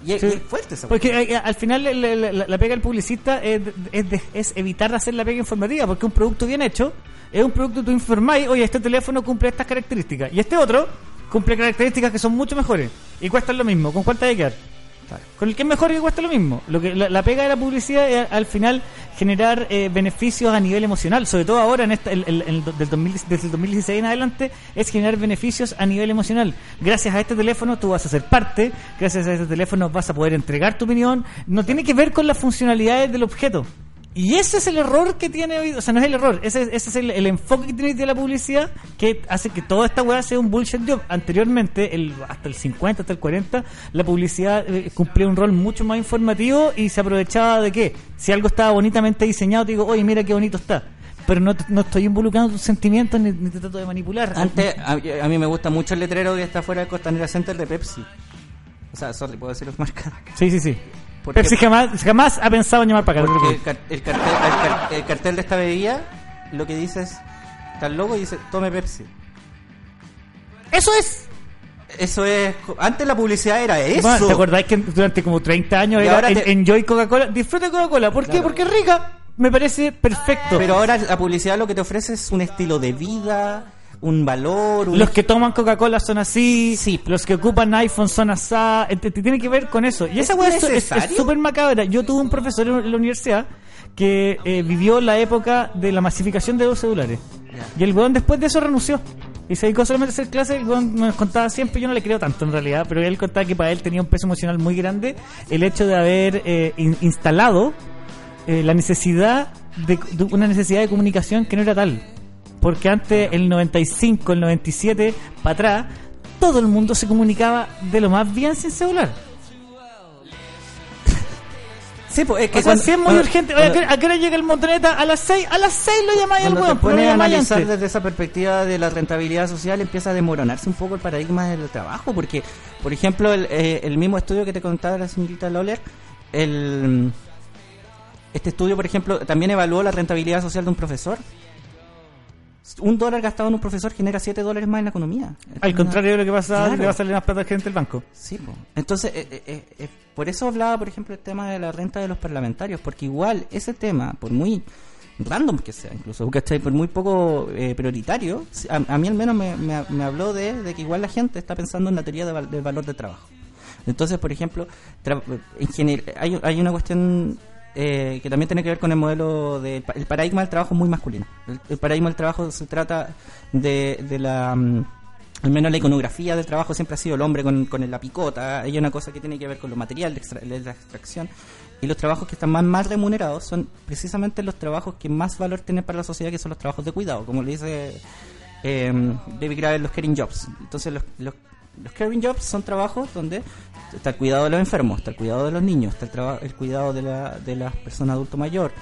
Y es, Sí. fuerte esa Porque eh, al final la, la- pega del publicista es, es, de- es evitar hacer la pega informativa, porque un producto bien hecho es un producto que tú informáis, oye, este teléfono cumple estas características, y este otro cumple características que son mucho mejores, y cuestan lo mismo, ¿con cuánto hay que quedar? Con el que es mejor y cuesta lo mismo. Lo que la, pega de la publicidad es al final generar eh, beneficios a nivel emocional, sobre todo ahora en esta, el, el- el- del 2000 desde el 2016 en adelante, es generar beneficios a nivel emocional. Gracias a este teléfono tú vas a ser parte, gracias a este teléfono vas a poder entregar tu opinión, no tiene que ver con las funcionalidades del objeto. Y ese es el error que tiene hoy, o sea, no es el error, ese, ese es el, el enfoque que tiene hoy día la publicidad que hace que toda esta weá sea un bullshit job. Anteriormente, el, hasta el 50, hasta el 40, la publicidad eh, cumplía un rol mucho más informativo y se aprovechaba de que si algo estaba bonitamente diseñado, te digo, oye, mira qué bonito está. Pero no, estoy involucrando tus sentimientos ni, ni te trato de manipular. Antes, a, a mí me gusta mucho el letrero que está fuera del Costanera Center de Pepsi. O sea, sorry, puedo decir los marcas. Sí, sí, sí. Pepsi jamás, jamás ha pensado en llamar para acá. Porque el, preocupes. car- el cartel, el, car- el cartel de esta bebida lo que dice es, está el logo y dice, tome Pepsi. Eso es. Eso es, antes la publicidad era eso. Bueno, ¿Te acordáis que durante como 30 años Y era ahora en- te- Enjoy Coca-Cola? Disfruta Coca-Cola. ¿Por qué? Porque es rica. Me parece perfecto. Pero ahora la publicidad lo que te ofrece es un estilo de vida, un valor, un los que toman Coca-Cola son así, Sí. los que ocupan iPhone son así, tiene que ver con eso. Y ¿Es esa weá es- súper macabra. Yo tuve un profesor en la universidad que eh, vivió la época de la masificación de los celulares. Y el weón después de eso renunció. Y se dedicó solamente a hacer clases. El weón me contaba siempre, yo no le creo tanto en realidad, pero él contaba que para él tenía un peso emocional muy grande el hecho de haber eh, in- instalado eh, la necesidad de, de una necesidad de comunicación que no era tal. Porque antes, el 95, el 97, para atrás, todo el mundo se comunicaba de lo más bien sin celular. Sí, pues es que o sea, cuando- si es muy cuando- urgente, oye, ¿a cuando- qué, a qué hora llega el montoneta? A las 6, a las 6 lo llamáis al te pero no lo analizar antes. desde esa perspectiva de la rentabilidad social, empieza a desmoronarse un poco el paradigma del trabajo, porque, por ejemplo, el, eh, el mismo estudio que te contaba la señorita Loller, el, este estudio, por ejemplo, también evaluó la rentabilidad social de un profesor. Un dólar gastado en un profesor genera 7 dólares más en la economía. Al contrario de lo que pasa, Claro. le va a salir más plata al gerente del banco. Sí, po. entonces, eh, eh, eh, por eso hablaba, por ejemplo, el tema de la renta de los parlamentarios, porque igual ese tema, por muy random que sea, incluso, ¿cachai? por muy poco eh, prioritario, a, a mí al menos me, me- me habló de, de que igual la gente está pensando en la teoría de val- del valor del trabajo. Entonces, por ejemplo, tra- en general, hay, hay una cuestión eh, que también tiene que ver con el modelo del pa- el paradigma del trabajo muy masculino. El, paradigma del trabajo se trata de, de la mm, al menos la iconografía del trabajo siempre ha sido el hombre con, con la picota. Hay una cosa que tiene que ver con lo material de, la extracción. Y los trabajos que están más mal remunerados son precisamente los trabajos que más valor tienen para la sociedad, que son los trabajos de cuidado, como le dice eh, David Graeber, los caring jobs. Entonces, los, los caring jobs son trabajos donde está el cuidado de los enfermos, está el cuidado de los niños, está el, traba- el cuidado de, la, de las personas adulto mayor,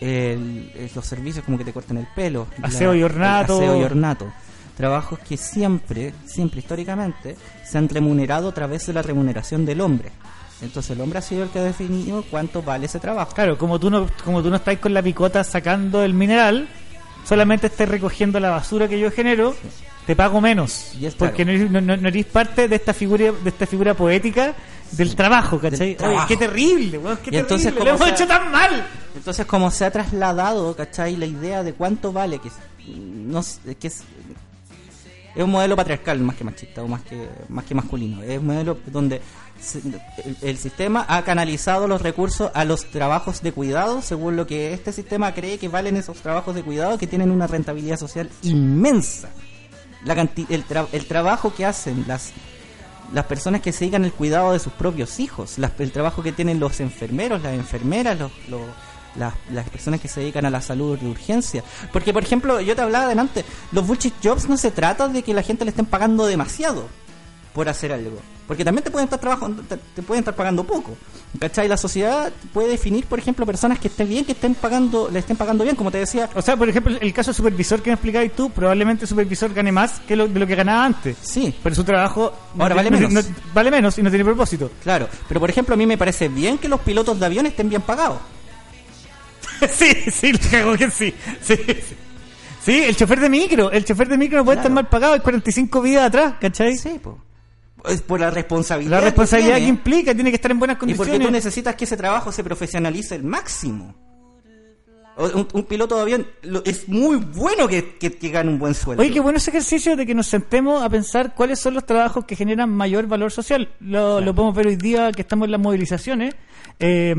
el- el- los servicios como que te corten el pelo, Aseo y ornato. aseo y ornato. Trabajos que siempre, siempre históricamente, se han remunerado a través de la remuneración del hombre. Entonces el hombre ha sido el que ha definido cuánto vale ese trabajo. Claro, como tú no, como tú no estás con la picota sacando el mineral, solamente estés recogiendo la basura que yo genero, te pago menos. Y porque no, eres, no, no- no eres parte de esta figura, de esta figura poética del trabaco, ¿cachai? Del Oye, trabajo. qué terrible, weón, qué Y entonces, terrible, ¿cómo lo hemos hecho tan mal. Entonces, como se ha trasladado, ¿cachai? La idea de cuánto vale, que es, no, sé, que es, es un modelo patriarcal más que machista o más que, más que masculino. Es un modelo donde se- el, el sistema ha canalizado los recursos a los trabajos de cuidado según lo que este sistema cree que valen esos trabajos de cuidado que tienen una rentabilidad social inmensa. La canti- el, tra- el trabajo que hacen las las personas que se dedican al cuidado de sus propios hijos, el trabajo que tienen los enfermeros, las enfermeras, los, las, las personas que se dedican a la salud de urgencia. Porque, por ejemplo, yo te hablaba adelante, los bullshit jobs no se trata de que la gente le estén pagando demasiado por hacer algo. Porque también te pueden estar trabajando, te, te pueden estar pagando poco. ¿Cachai? La sociedad puede definir, por ejemplo, personas que estén bien, que estén pagando, le estén pagando bien, como te decía. O sea, por ejemplo, el caso supervisor que me explicabas tú, probablemente el supervisor gane más que lo, de lo que ganaba antes. Sí, Pero su trabajo Ahora vale no- menos. no- vale menos y no tiene propósito. claro. Pero, por ejemplo, a mí me parece bien que los pilotos de avión estén bien pagados. sí, sí, cago que sí. Sí, sí. Sí, el chofer de micro, el chofer de micro no puede Claro. estar mal pagado, hay 45 vidas atrás, ¿cachai? Sí, po. Es por la responsabilidad. La responsabilidad que, implica, tiene que estar en buenas Y condiciones. porque tú necesitas que ese trabajo se profesionalice al máximo. Un, un piloto de avión es muy bueno que, que, que gane un buen sueldo. Oye, qué bueno ese ejercicio de que nos sentemos a pensar cuáles son los trabajos que generan mayor valor social. Lo, lo podemos ver hoy día que estamos en las movilizaciones. Eh,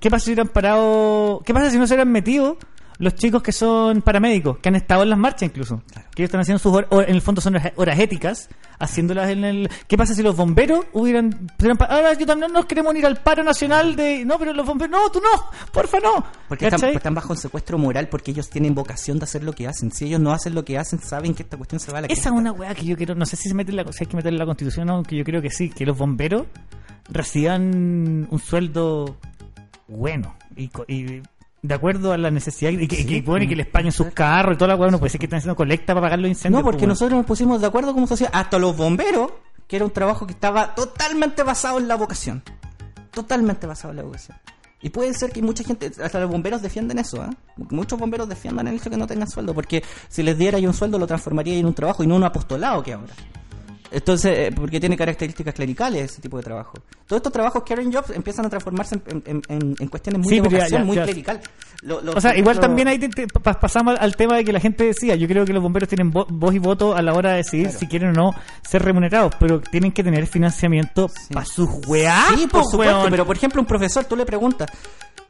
¿Qué pasa si hubieran parado? ¿Qué pasa si no se hubieran metido los chicos que son paramédicos, que han estado en las marchas incluso? Que ellos están haciendo sus horas, en el fondo son horas, éticas, haciéndolas en el... ¿Qué pasa si los bomberos hubieran... hubieran Ahora yo también nos queremos ir al paro nacional de... No, pero los bomberos... No, tú no, porfa no. Porque están, bajo secuestro moral porque ellos tienen vocación de hacer lo que hacen. Si ellos no hacen lo que hacen, saben que esta cuestión se va a la Esa cresta. es una weá que yo quiero, no sé si se mete en la, si hay que meter en la constitución, aunque yo creo que sí, que los bomberos reciban un sueldo bueno y, y de acuerdo a la necesidad y que, Sí, que, bueno, y que les paguen sus carros y toda la weá, no puede ser que estén haciendo colecta para pagar los incendios. No, porque pues, weón. nosotros nos pusimos de acuerdo como sociedad, hasta los bomberos, que era un trabajo que estaba totalmente basado en la vocación. Totalmente basado en la vocación. Y puede ser que mucha gente, hasta los bomberos defienden eso, ¿eh? Muchos bomberos defiendan el hecho de que no tengan sueldo, porque si les diera yo un sueldo lo transformaría en un trabajo y no un apostolado que ahora. Entonces, eh, porque tiene características clericales ese tipo de trabajo. Todos estos trabajos Karen Jobs empiezan a transformarse en, en- en- en cuestiones muy Sí, de pero ya- vocación, ya- muy ya- clerical. Lo- lo- O sea, igual también ahí te- te- pa- pasamos al tema de que la gente decía, yo creo que los bomberos tienen vo- voz y voto a la hora de decidir Claro. si quieren o no ser remunerados, pero tienen que tener financiamiento para sus weá. Sí, por po, supuesto, weón. pero por ejemplo, un profesor, tú le preguntas,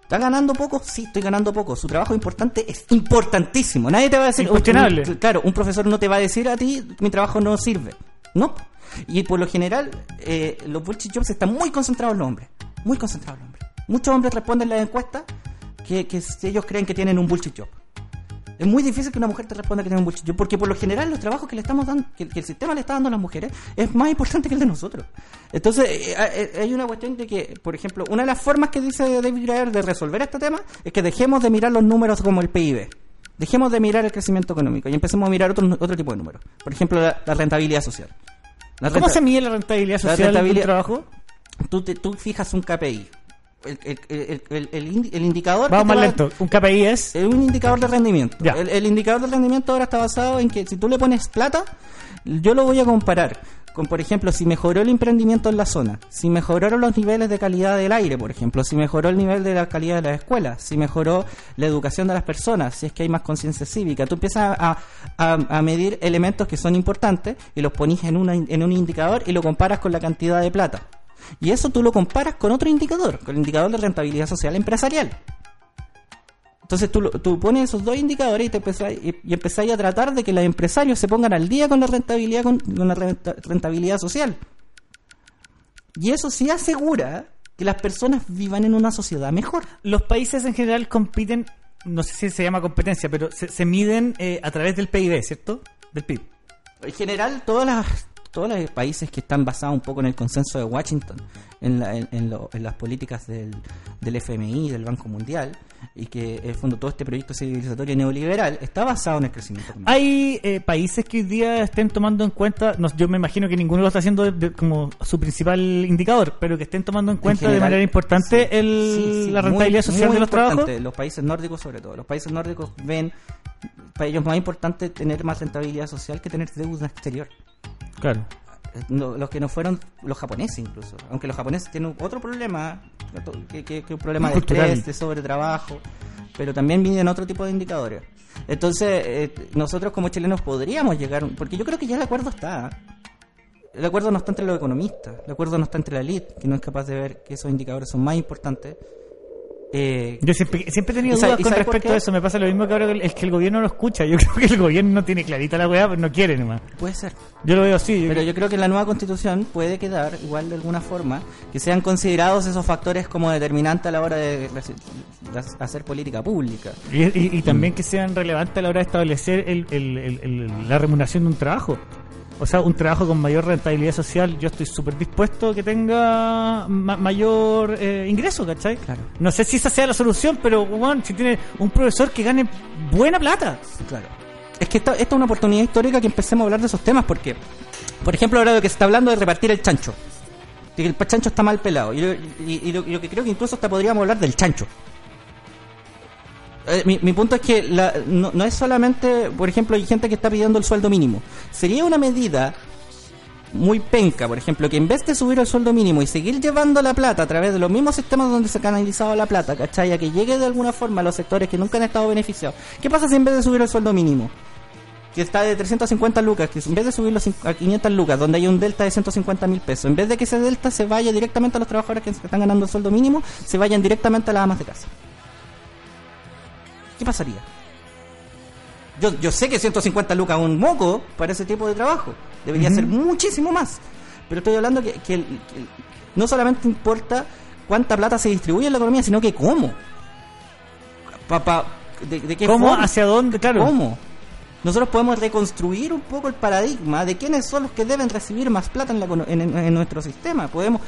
¿está ganando poco? Sí, estoy ganando poco. Su trabajo importante es importantísimo. Nadie te va a decir, Incuestionable. un- claro, un profesor no te va a decir a ti, mi trabajo no sirve. No. Y por lo general, eh, los bullshit jobs están muy concentrados en los hombres. Muy concentrados en los hombres. Muchos hombres responden en las encuestas que, que ellos creen que tienen un bullshit job. Es muy difícil que una mujer te responda que tiene un bullshit job, porque por lo general los trabajos que le estamos dando, que, el sistema le está dando a las mujeres, es más importante que el de nosotros. Entonces, eh, eh, hay una cuestión de que, por ejemplo, una de las formas que dice David Graeber de resolver este tema es que dejemos de mirar los números como el PIB. Dejemos de mirar el crecimiento económico y empecemos a mirar otro, otro tipo de números. Por ejemplo, la, la rentabilidad social. La ¿Cómo renta- se mide la rentabilidad La social del rentabilidad- trabajo? tú, te- tú fijas un KPI. El, el, el, el- el indi- el indicador... Vamos más va- lento. Un KPI es... es un indicador de rendimiento. El indicador de rendimiento ahora está basado en que si tú le pones plata, yo lo voy a comparar con, por ejemplo, si mejoró el emprendimiento en la zona, si mejoraron los niveles de calidad del aire, por ejemplo, si mejoró el nivel de la calidad de las escuelas, si mejoró la educación de las personas, si es que hay más conciencia cívica. Tú empiezas a, a- medir elementos que son importantes y los pones en, una- en un indicador y lo comparas con la cantidad de plata. Y eso tú lo comparas con otro indicador, con el indicador de rentabilidad social empresarial. Entonces tú, tú pones esos dos indicadores y, te empezáis, y, y empezáis a tratar de que los empresarios se pongan al día con la rentabilidad, con, con la renta- rentabilidad social. Y eso sí asegura que las personas vivan en una sociedad mejor. Los países en general compiten, no sé si se llama competencia, pero se, se miden eh, a través del PIB, ¿cierto? Del PIB. En general, todas las, todos los países que están basados un poco en el consenso de Washington, en, la- en- en lo- en las políticas del, del FMI, del Banco Mundial, y que en el fondo todo este proyecto civilizatorio neoliberal está basado en el crecimiento económico. Hay eh, países que hoy día estén tomando en cuenta, no, yo me imagino que ninguno lo está haciendo de- de- como su principal indicador, pero que estén tomando en cuenta de general, manera importante sí. el, Sí, sí, la muy- rentabilidad social muy de los trabajos. Los países nórdicos, sobre todo. Los países nórdicos ven, para ellos más importante tener más rentabilidad social que tener deuda exterior. Claro. No- los que no fueron los japoneses incluso. Aunque los japoneses tienen otro problema, que, que- que un problema de estrés, de sobretrabajo, pero también vienen otro tipo de indicadores. Entonces, eh, nosotros como chilenos podríamos llegar, porque yo creo que ya el acuerdo está. El acuerdo no está entre los economistas, el acuerdo no está entre la elite, que no es capaz de ver que esos indicadores son más importantes. Eh, Yo siempre, siempre he tenido ¿Y sabe- dudas con respecto a eso. Me pasa lo mismo que ahora, es que el gobierno lo escucha. Yo creo que el gobierno no tiene clarita la weá, pero no quiere nomás. puede ser. Yo lo veo así. yo Pero creo- yo creo que en la nueva constitución puede quedar, igual de alguna forma, que sean considerados esos factores como determinantes a la hora de, hacer política pública. Y, y- y también que sean relevantes a la hora de establecer el- el- la remuneración de un trabajo. O sea, un trabajo con mayor rentabilidad social, yo estoy súper dispuesto a que tenga ma- mayor eh, ingreso, ¿cachai? Claro. No sé si esa sea la solución, pero bueno, si tiene un profesor que gane buena plata. Claro. Es que esta, esta es una oportunidad histórica que empecemos a hablar de esos temas porque, por ejemplo, ahora lo que se está hablando es repartir el chancho. De que el chancho está mal pelado. Y, y- y lo, y lo que creo que incluso hasta podríamos hablar del chancho. Eh, mi, punto es que la- no, no es solamente, por ejemplo, hay gente que está pidiendo el sueldo mínimo. Sería una medida muy penca, por ejemplo, que en vez de subir el sueldo mínimo y seguir llevando la plata a través de los mismos sistemas donde se ha canalizado la plata, ¿cachai? A que llegue de alguna forma a los sectores que nunca han estado beneficiados. ¿Qué pasa si en vez de subir el sueldo mínimo? que está de 350 lucas, que en vez de subirlo a 500 lucas, donde hay un delta de 150 mil pesos, en vez de que ese delta se vaya directamente a los trabajadores que están ganando el sueldo mínimo, se vayan directamente a las amas de casa. ¿Qué pasaría? Yo, yo sé que 150 lucas es un moco para ese tipo de trabajo. Debería ser muchísimo más. Pero estoy hablando que, que el- que el- no solamente importa cuánta plata se distribuye en la economía, sino que cómo. Pa- pa- de, de qué ¿Cómo? forma. ¿Hacia dónde? Claro. ¿Cómo? Nosotros podemos reconstruir un poco el paradigma de quiénes son los que deben recibir más plata en, la econo- en- en- en nuestro sistema. Podemos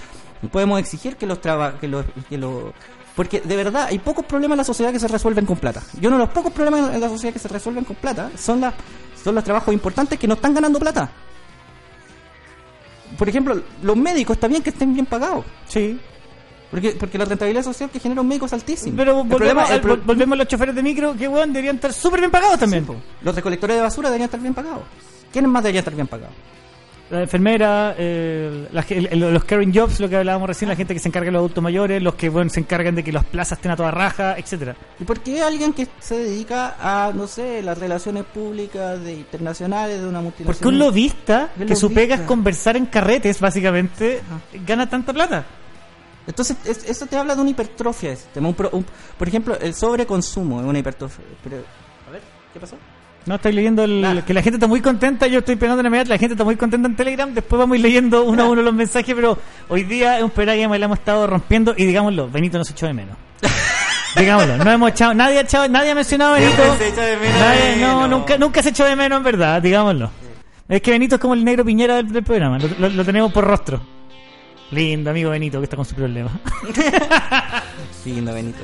podemos exigir que los traba- que los que los- porque de verdad hay pocos problemas en la sociedad que se resuelven con plata. Y uno de los pocos problemas en la sociedad que se resuelven con plata son las son los trabajos importantes que no están ganando plata. Por ejemplo, los médicos está bien que estén bien pagados. Sí. Porque, porque la rentabilidad social que genera un médico es altísima. Pero volvemos, problema- el al- pro- volvemos a los choferes de micro, que weón, deberían estar súper bien pagados también. Sí. Los recolectores de basura deberían estar bien pagados. ¿Quiénes más deberían estar bien pagados? La enfermera, eh, la el- los caring jobs, lo que hablábamos recién, la gente que se encarga de los adultos mayores, los que bueno, se encargan de que las plazas estén a toda raja, etcétera. ¿Y por qué alguien que se dedica a, no sé, las relaciones públicas de internacionales de una multinacional? Porque un lobista, que su pega es conversar en carretes, básicamente, gana tanta plata. Entonces, es- eso te habla de una hipertrofia del sistema. Un pro- un- por ejemplo, el sobreconsumo es una hipertrofia. Pero, a ver, ¿qué pasó? No, estoy leyendo el, que la gente está muy contenta, yo estoy pegando la medalla, la gente está muy contenta en Telegram, después vamos a ir leyendo uno a uno los mensajes, pero hoy día es un programa que le hemos estado rompiendo y digámoslo, Benito nos echó de menos. digámoslo, no hemos echado, nadie ha echado, nadie ha mencionado a Benito. Siempre se echa de menos a Nadie- no, nunca, nunca se echó de menos en verdad, digámoslo. Es que Benito es como el negro piñera del, del programa, lo, lo- lo tenemos por rostro. Lindo amigo Benito que está con su problema. Siguiendo Benito.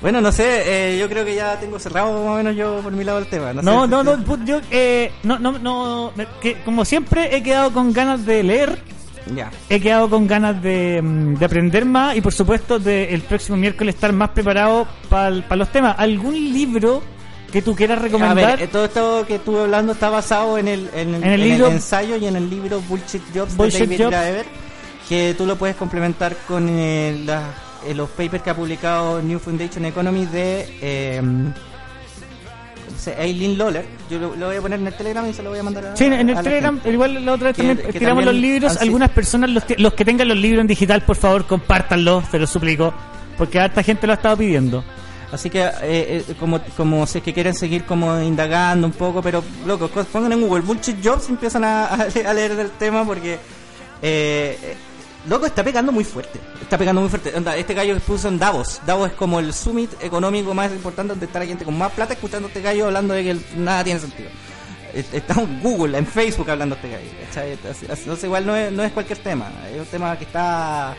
Bueno, no sé, eh, yo creo que ya tengo cerrado más o menos yo por mi lado el tema. No, No, sé, no, no, put- yo, eh, no, no, no, que como siempre he quedado con ganas de leer, Ya. he quedado con ganas de, mm, de aprender más y por supuesto de el próximo miércoles estar más preparado para los temas. ¿Algún libro que tú quieras A recomendar? ver, eh, todo esto que estuve hablando está basado en el, en, En el libro- ensayo y en el libro Bullshit Jobs Bullshit de David Jobs. Graeber, que tú lo puedes complementar con eh, la- eh, los papers que ha publicado New Foundation Economy de eh. Eileen Lawler. Yo lo, lo voy a poner en el Telegram y se lo voy a mandar a Sí, en el Telegram, gente. igual la otra vez también que tiramos también los libros. Algunas personas, los, que- los que tengan los libros en digital, por favor, compártanlos, te lo suplico. Porque harta gente lo ha estado pidiendo. Así que, eh, eh, como, como si es que quieren seguir como indagando un poco, pero, loco, pongan en Google Bullshit Jobs y empiezan a, a leer del tema porque, eh, eh, loco, está pegando muy fuerte. Está pegando muy fuerte. Onda, este gallo que puso en Davos. Davos es como el summit económico más importante donde está la gente con más plata escuchando a este gallo hablando de que el- nada tiene sentido. Está en Google, en Facebook hablando este gallo. Entonces, igual no es, no es cualquier tema. Es un tema que está...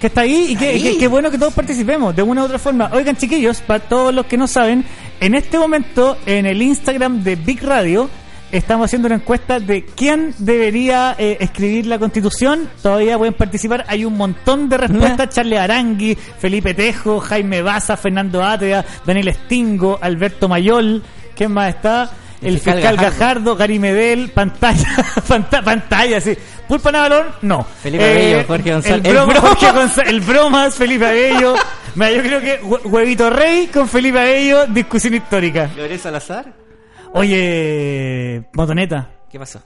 que está ahí y que, que- que bueno que todos participemos de una u otra forma. Oigan, chiquillos, para todos los que no saben, en este momento en el Instagram de Big Radio estamos haciendo una encuesta de quién debería eh, escribir la constitución. Todavía pueden participar. Hay un montón de respuestas. Charles Arangui, Felipe Tejo, Jaime Baza, Fernando Atria, Daniel Estingo, Alberto Mayol. ¿Quién más está? El, fiscal fiscal, Gajardo. Gajardo, Gary Medel, pantalla, panta- pantalla, sí. Pulpa Navalón, no. Eh, Felipe Abello, Jorge González. El, El broma, broma. Jorge González, el bromas, Felipe Abello. Mira, yo creo que Hue- Huevito Rey con Felipe Abello, discusión histórica. Gabriel Salazar. Oye, Motoneta, ¿Qué pasó?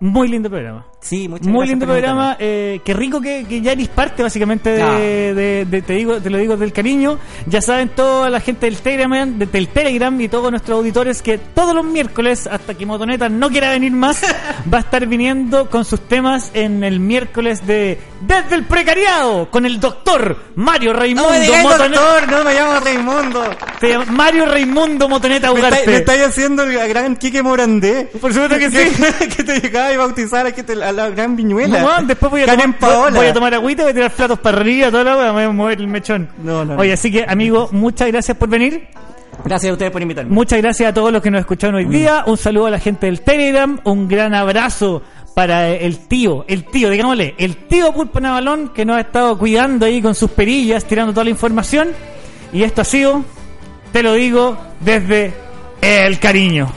muy lindo programa. Sí, muchas Muy gracias lindo programa, eh, qué rico que, que ya eres parte básicamente de, Ah. de- de- te digo, te lo digo del cariño. Ya saben toda la gente del Telegram, de- del Telegram y todos nuestros auditores que todos los miércoles, hasta que Motoneta no quiera venir más, va a estar viniendo con sus temas en el miércoles de Desde el Precariado con el doctor Mario Raimundo No me Motoneta. doctor, no me llamo Raimundo. Se llama Mario Raimundo Motoneta Ugarte. me estáis haciendo el gran Quique Morandé. Por supuesto que sí. que te llegaba y bautizar a, que te- a la gran viñuela. No, después voy a, tomar, Paola. voy a tomar agüita, voy a tirar platos para arriba, wea, me voy a mover el mechón. No, no, no. Oye, así que, amigo, muchas gracias por venir. Gracias a ustedes por invitarme. Muchas gracias a todos los que nos escucharon hoy día. Un saludo a la gente del Telegram. Un gran abrazo para el tío, el tío, digámosle, el tío Pulpo Navalón que nos ha estado cuidando ahí con sus perillas, tirando toda la información. Y esto ha sido, te lo digo, desde el cariño.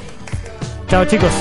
Chao, chicos.